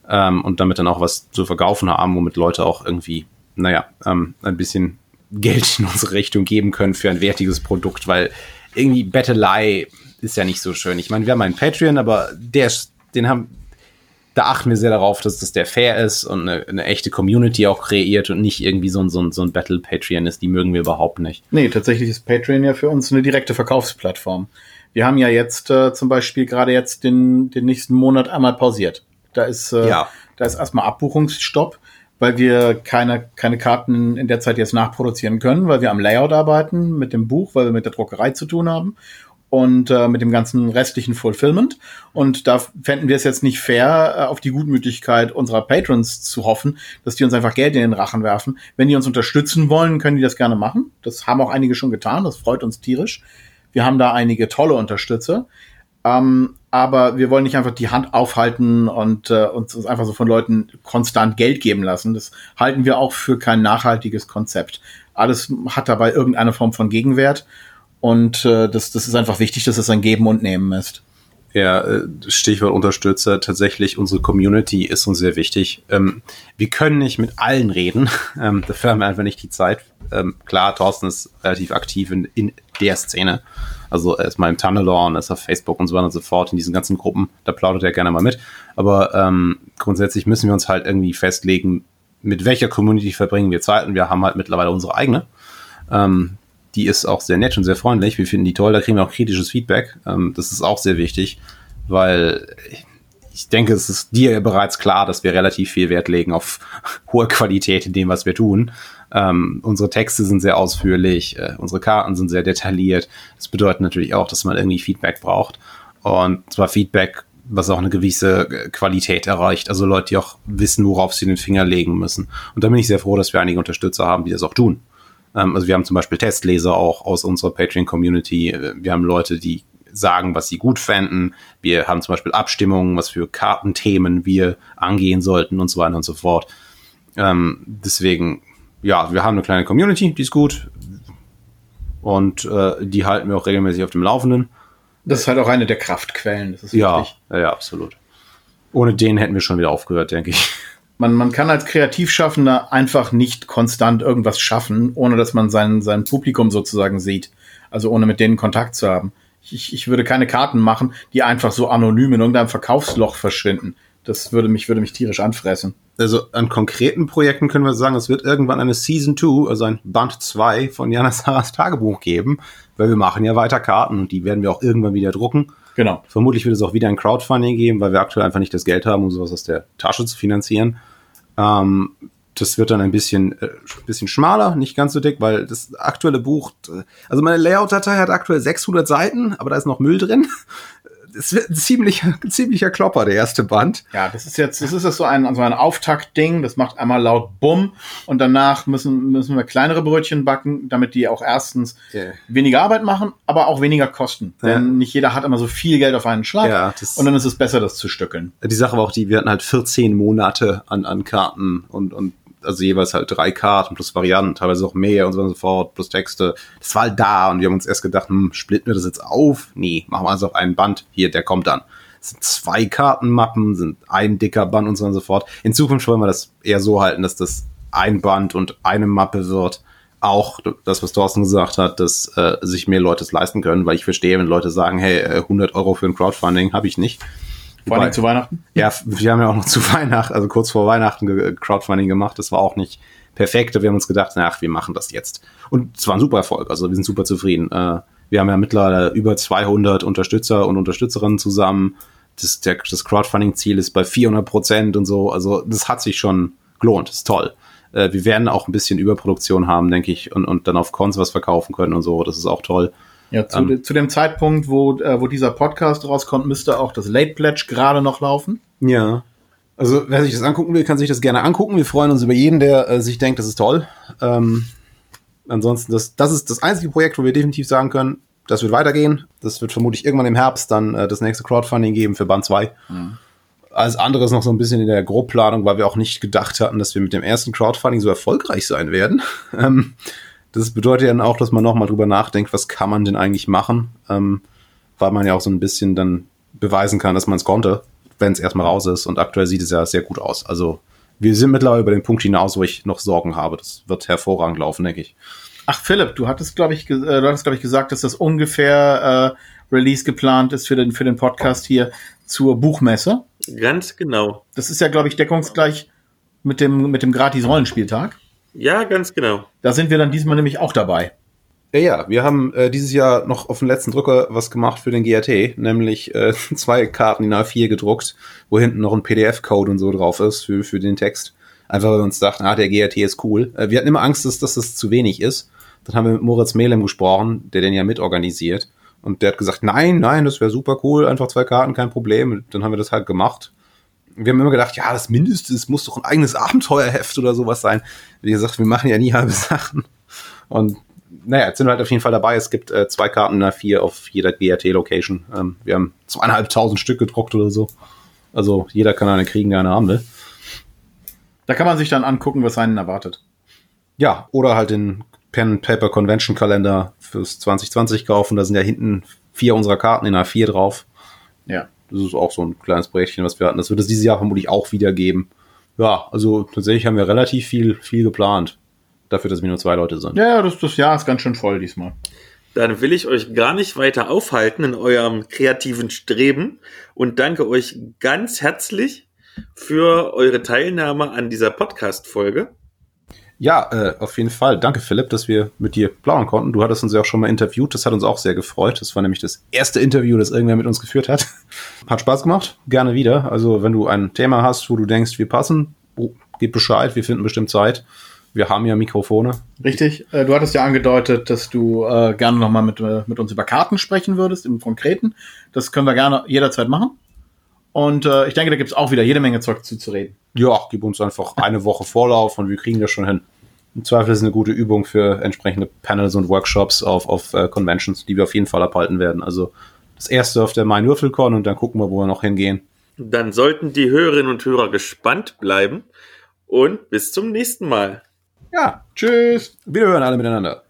ähm, und damit dann auch was zu verkaufen haben, womit Leute auch irgendwie, naja, ähm, ein bisschen Geld in unsere Richtung geben können für ein wertiges Produkt, weil irgendwie Bettelei ist ja nicht so schön. Ich meine, wir haben einen Patreon, aber der, den haben, da achten wir sehr darauf, dass das der fair ist und eine, eine, echte Community auch kreiert und nicht irgendwie so ein, so ein, so ein Battle-Patreon ist. Die mögen wir überhaupt nicht.
Nee, tatsächlich ist Patreon ja für uns eine direkte Verkaufsplattform. Wir haben ja jetzt äh, zum Beispiel gerade jetzt den, den nächsten Monat einmal pausiert. Da ist, äh, ja. da ist erstmal Abbuchungsstopp, weil wir keine, keine Karten in der Zeit jetzt nachproduzieren können, weil wir am Layout arbeiten mit dem Buch, weil wir mit der Druckerei zu tun haben und äh, mit dem ganzen restlichen Fulfillment. Und da fänden wir es jetzt nicht fair, äh, auf die Gutmütigkeit unserer Patrons zu hoffen, dass die uns einfach Geld in den Rachen werfen. Wenn die uns unterstützen wollen, können die das gerne machen. Das haben auch einige schon getan. Das freut uns tierisch. Wir haben da einige tolle Unterstützer. Ähm, aber wir wollen nicht einfach die Hand aufhalten und äh, uns einfach so von Leuten konstant Geld geben lassen. Das halten wir auch für kein nachhaltiges Konzept. Alles hat dabei irgendeine Form von Gegenwert. Und äh, das, das ist einfach wichtig, dass es ein Geben und Nehmen ist.
Ja, äh, Stichwort Unterstützer, tatsächlich unsere Community ist uns sehr wichtig. Ähm, wir können nicht mit allen reden, ähm, dafür haben wir einfach nicht die Zeit. Ähm, klar, Thorsten ist relativ aktiv in, in der Szene. Also er ist mal im Tunnelor ist auf Facebook und so weiter und so fort in diesen ganzen Gruppen, da plaudert er gerne mal mit. Aber ähm, grundsätzlich müssen wir uns halt irgendwie festlegen, mit welcher Community verbringen wir Zeit und wir haben halt mittlerweile unsere eigene. Die ist auch sehr nett und sehr freundlich. Wir finden die toll, da kriegen wir auch kritisches Feedback. Ähm, das ist auch sehr wichtig, weil ich denke, es ist dir bereits klar, dass wir relativ viel Wert legen auf hohe Qualität in dem, was wir tun. Ähm, unsere Texte sind sehr ausführlich, äh, unsere Karten sind sehr detailliert. Das bedeutet natürlich auch, dass man irgendwie Feedback braucht. Und zwar Feedback, was auch eine gewisse äh, Qualität erreicht. Also Leute, die auch wissen, worauf sie den Finger legen müssen. Und da bin ich sehr froh, dass wir einige Unterstützer haben, die das auch tun. Ähm, also wir haben zum Beispiel Testleser auch aus unserer Patreon-Community. Wir haben Leute, die sagen, was sie gut fänden. Wir haben zum Beispiel Abstimmungen, was für Kartenthemen wir angehen sollten und so weiter und so fort. Ähm, deswegen, ja, wir haben eine kleine Community, die ist gut. Und äh, die halten wir auch regelmäßig auf dem Laufenden.
Das ist halt auch eine der Kraftquellen. Das ist
ja, ja, absolut. Ohne den hätten wir schon wieder aufgehört, denke ich
man, man kann als Kreativschaffender einfach nicht konstant irgendwas schaffen, ohne dass man sein, sein Publikum sozusagen sieht. Also ohne mit denen Kontakt zu haben. Ich, ich würde keine Karten machen, die einfach so anonym in irgendeinem Verkaufsloch verschwinden. Das würde mich, würde mich tierisch anfressen.
Also an konkreten Projekten können wir sagen, es wird irgendwann eine Season 2, also ein Band 2 von Jana Saras Tagebuch geben, weil wir machen ja weiter Karten und die werden wir auch irgendwann wieder drucken.
Genau.
Vermutlich wird es auch wieder ein Crowdfunding geben, weil wir aktuell einfach nicht das Geld haben, um sowas aus der Tasche zu finanzieren. Ähm, das wird dann ein bisschen, äh, bisschen schmaler, nicht ganz so dick, weil das aktuelle Buch, also meine Layout-Datei hat aktuell 600 Seiten, aber da ist noch Müll drin es wird ein ziemlicher, ziemlicher Klopper, der erste Band.
Ja, das ist jetzt, das ist jetzt so ein, so ein Auftaktding, das macht einmal laut Bumm und danach müssen, müssen wir kleinere Brötchen backen, damit die auch erstens yeah. weniger Arbeit machen, aber auch weniger kosten. Ja. Denn nicht jeder hat immer so viel Geld auf einen Schlag ja, und dann ist es besser, das zu stückeln.
Die Sache war auch die, wir hatten halt 14 Monate an, an Karten und, und also jeweils halt drei Karten plus Varianten, teilweise auch mehr und so und so fort, plus Texte. Das war halt da und wir haben uns erst gedacht, hm, splitten wir das jetzt auf? Nee, machen wir also auf einen Band. Hier, der kommt dann. Es sind zwei Kartenmappen, sind ein dicker Band und so und so fort. In Zukunft wollen wir das eher so halten, dass das ein Band und eine Mappe wird. Auch das, was Thorsten gesagt hat, dass äh, sich mehr Leute es leisten können, weil ich verstehe, wenn Leute sagen, hey, 100 äh, Euro für ein Crowdfunding habe ich nicht
vor allem zu Weihnachten?
Ja, wir haben ja auch noch zu Weihnachten, also kurz vor Weihnachten Crowdfunding gemacht. Das war auch nicht perfekt. Wir haben uns gedacht, ach, wir machen das jetzt. Und es war ein super Erfolg. Also wir sind super zufrieden. Äh, wir haben ja mittlerweile über 200 Unterstützer und Unterstützerinnen zusammen. Das, das Crowdfunding-Ziel ist bei 400 Prozent und so. Also das hat sich schon gelohnt. Das ist toll. Äh, wir werden auch ein bisschen Überproduktion haben, denke ich, und, und dann auf Cons was verkaufen können und so. Das ist auch toll.
Ja, zu, ähm, zu dem Zeitpunkt, wo, äh, wo dieser Podcast rauskommt, müsste auch das Late Pledge gerade noch laufen.
Ja. Also, wer sich das angucken will, kann sich das gerne angucken. Wir freuen uns über jeden, der äh, sich denkt, das ist toll. Ähm, ansonsten, das, das ist das einzige Projekt, wo wir definitiv sagen können, das wird weitergehen. Das wird vermutlich irgendwann im Herbst dann äh, das nächste Crowdfunding geben für Band 2. Mhm. Alles andere ist noch so ein bisschen in der Grobplanung, weil wir auch nicht gedacht hatten, dass wir mit dem ersten Crowdfunding so erfolgreich sein werden. ähm, das bedeutet dann auch, dass man nochmal drüber nachdenkt, was kann man denn eigentlich machen, ähm, weil man ja auch so ein bisschen dann beweisen kann, dass man es konnte, wenn es erstmal raus ist. Und aktuell sieht es ja sehr gut aus. Also wir sind mittlerweile über den Punkt hinaus, wo ich noch Sorgen habe. Das wird hervorragend laufen, denke ich.
Ach, Philipp, du hattest, glaube ich, äh, du hattest, glaube ich, gesagt, dass das ungefähr äh, Release geplant ist für den, für den Podcast hier zur Buchmesse.
Ganz genau.
Das ist ja, glaube ich, deckungsgleich mit dem, mit dem Gratis-Rollenspieltag.
Ja, ganz genau.
Da sind wir dann diesmal nämlich auch dabei.
Ja, ja, wir haben äh, dieses Jahr noch auf den letzten Drücker was gemacht für den GRT, nämlich äh, zwei Karten in A4 gedruckt, wo hinten noch ein PDF-Code und so drauf ist für, für den Text. Einfach weil wir uns dachten, ah, der GRT ist cool. Äh, wir hatten immer Angst, dass, dass das zu wenig ist. Dann haben wir mit Moritz Melem gesprochen, der den ja mitorganisiert. Und der hat gesagt, nein, nein, das wäre super cool, einfach zwei Karten, kein Problem. Dann haben wir das halt gemacht wir haben immer gedacht, ja, das Mindeste, es muss doch ein eigenes Abenteuerheft oder sowas sein. Wie gesagt, wir machen ja nie halbe Sachen. Und naja, jetzt sind wir halt auf jeden Fall dabei. Es gibt äh, zwei Karten in der 4 auf jeder GRT-Location. Ähm, wir haben zweieinhalbtausend Stück gedruckt oder so. Also jeder kann eine kriegen, der eine haben will.
Da kann man sich dann angucken, was einen erwartet.
Ja, oder halt den Pen Paper Convention Kalender fürs 2020 kaufen. Da sind ja hinten vier unserer Karten in A4 drauf.
Ja.
Das ist auch so ein kleines Projektchen, was wir hatten. Das wird es dieses Jahr vermutlich auch wieder geben. Ja, also tatsächlich haben wir relativ viel, viel geplant. Dafür, dass wir nur zwei Leute sind.
Ja, das, das Jahr ist ganz schön voll diesmal.
Dann will ich euch gar nicht weiter aufhalten in eurem kreativen Streben und danke euch ganz herzlich für eure Teilnahme an dieser Podcast-Folge.
Ja, äh, auf jeden Fall. Danke, Philipp, dass wir mit dir plaudern konnten. Du hattest uns ja auch schon mal interviewt. Das hat uns auch sehr gefreut. Das war nämlich das erste Interview, das irgendwer mit uns geführt hat. Hat Spaß gemacht. Gerne wieder. Also, wenn du ein Thema hast, wo du denkst, wir passen, oh, gib Bescheid. Wir finden bestimmt Zeit. Wir haben ja Mikrofone.
Richtig. Äh, du hattest ja angedeutet, dass du äh, gerne nochmal mit, äh, mit uns über Karten sprechen würdest, im Konkreten. Das können wir gerne jederzeit machen. Und äh, ich denke, da gibt es auch wieder jede Menge Zeug zu, zu reden.
Ja, gib uns einfach eine Woche Vorlauf und wir kriegen das schon hin. Im Zweifel ist eine gute Übung für entsprechende Panels und Workshops auf, auf äh, Conventions, die wir auf jeden Fall abhalten werden. Also das erste auf der Main Würfelcon und dann gucken wir, wo wir noch hingehen.
Dann sollten die Hörerinnen und Hörer gespannt bleiben und bis zum nächsten Mal.
Ja, tschüss. Wir hören alle miteinander.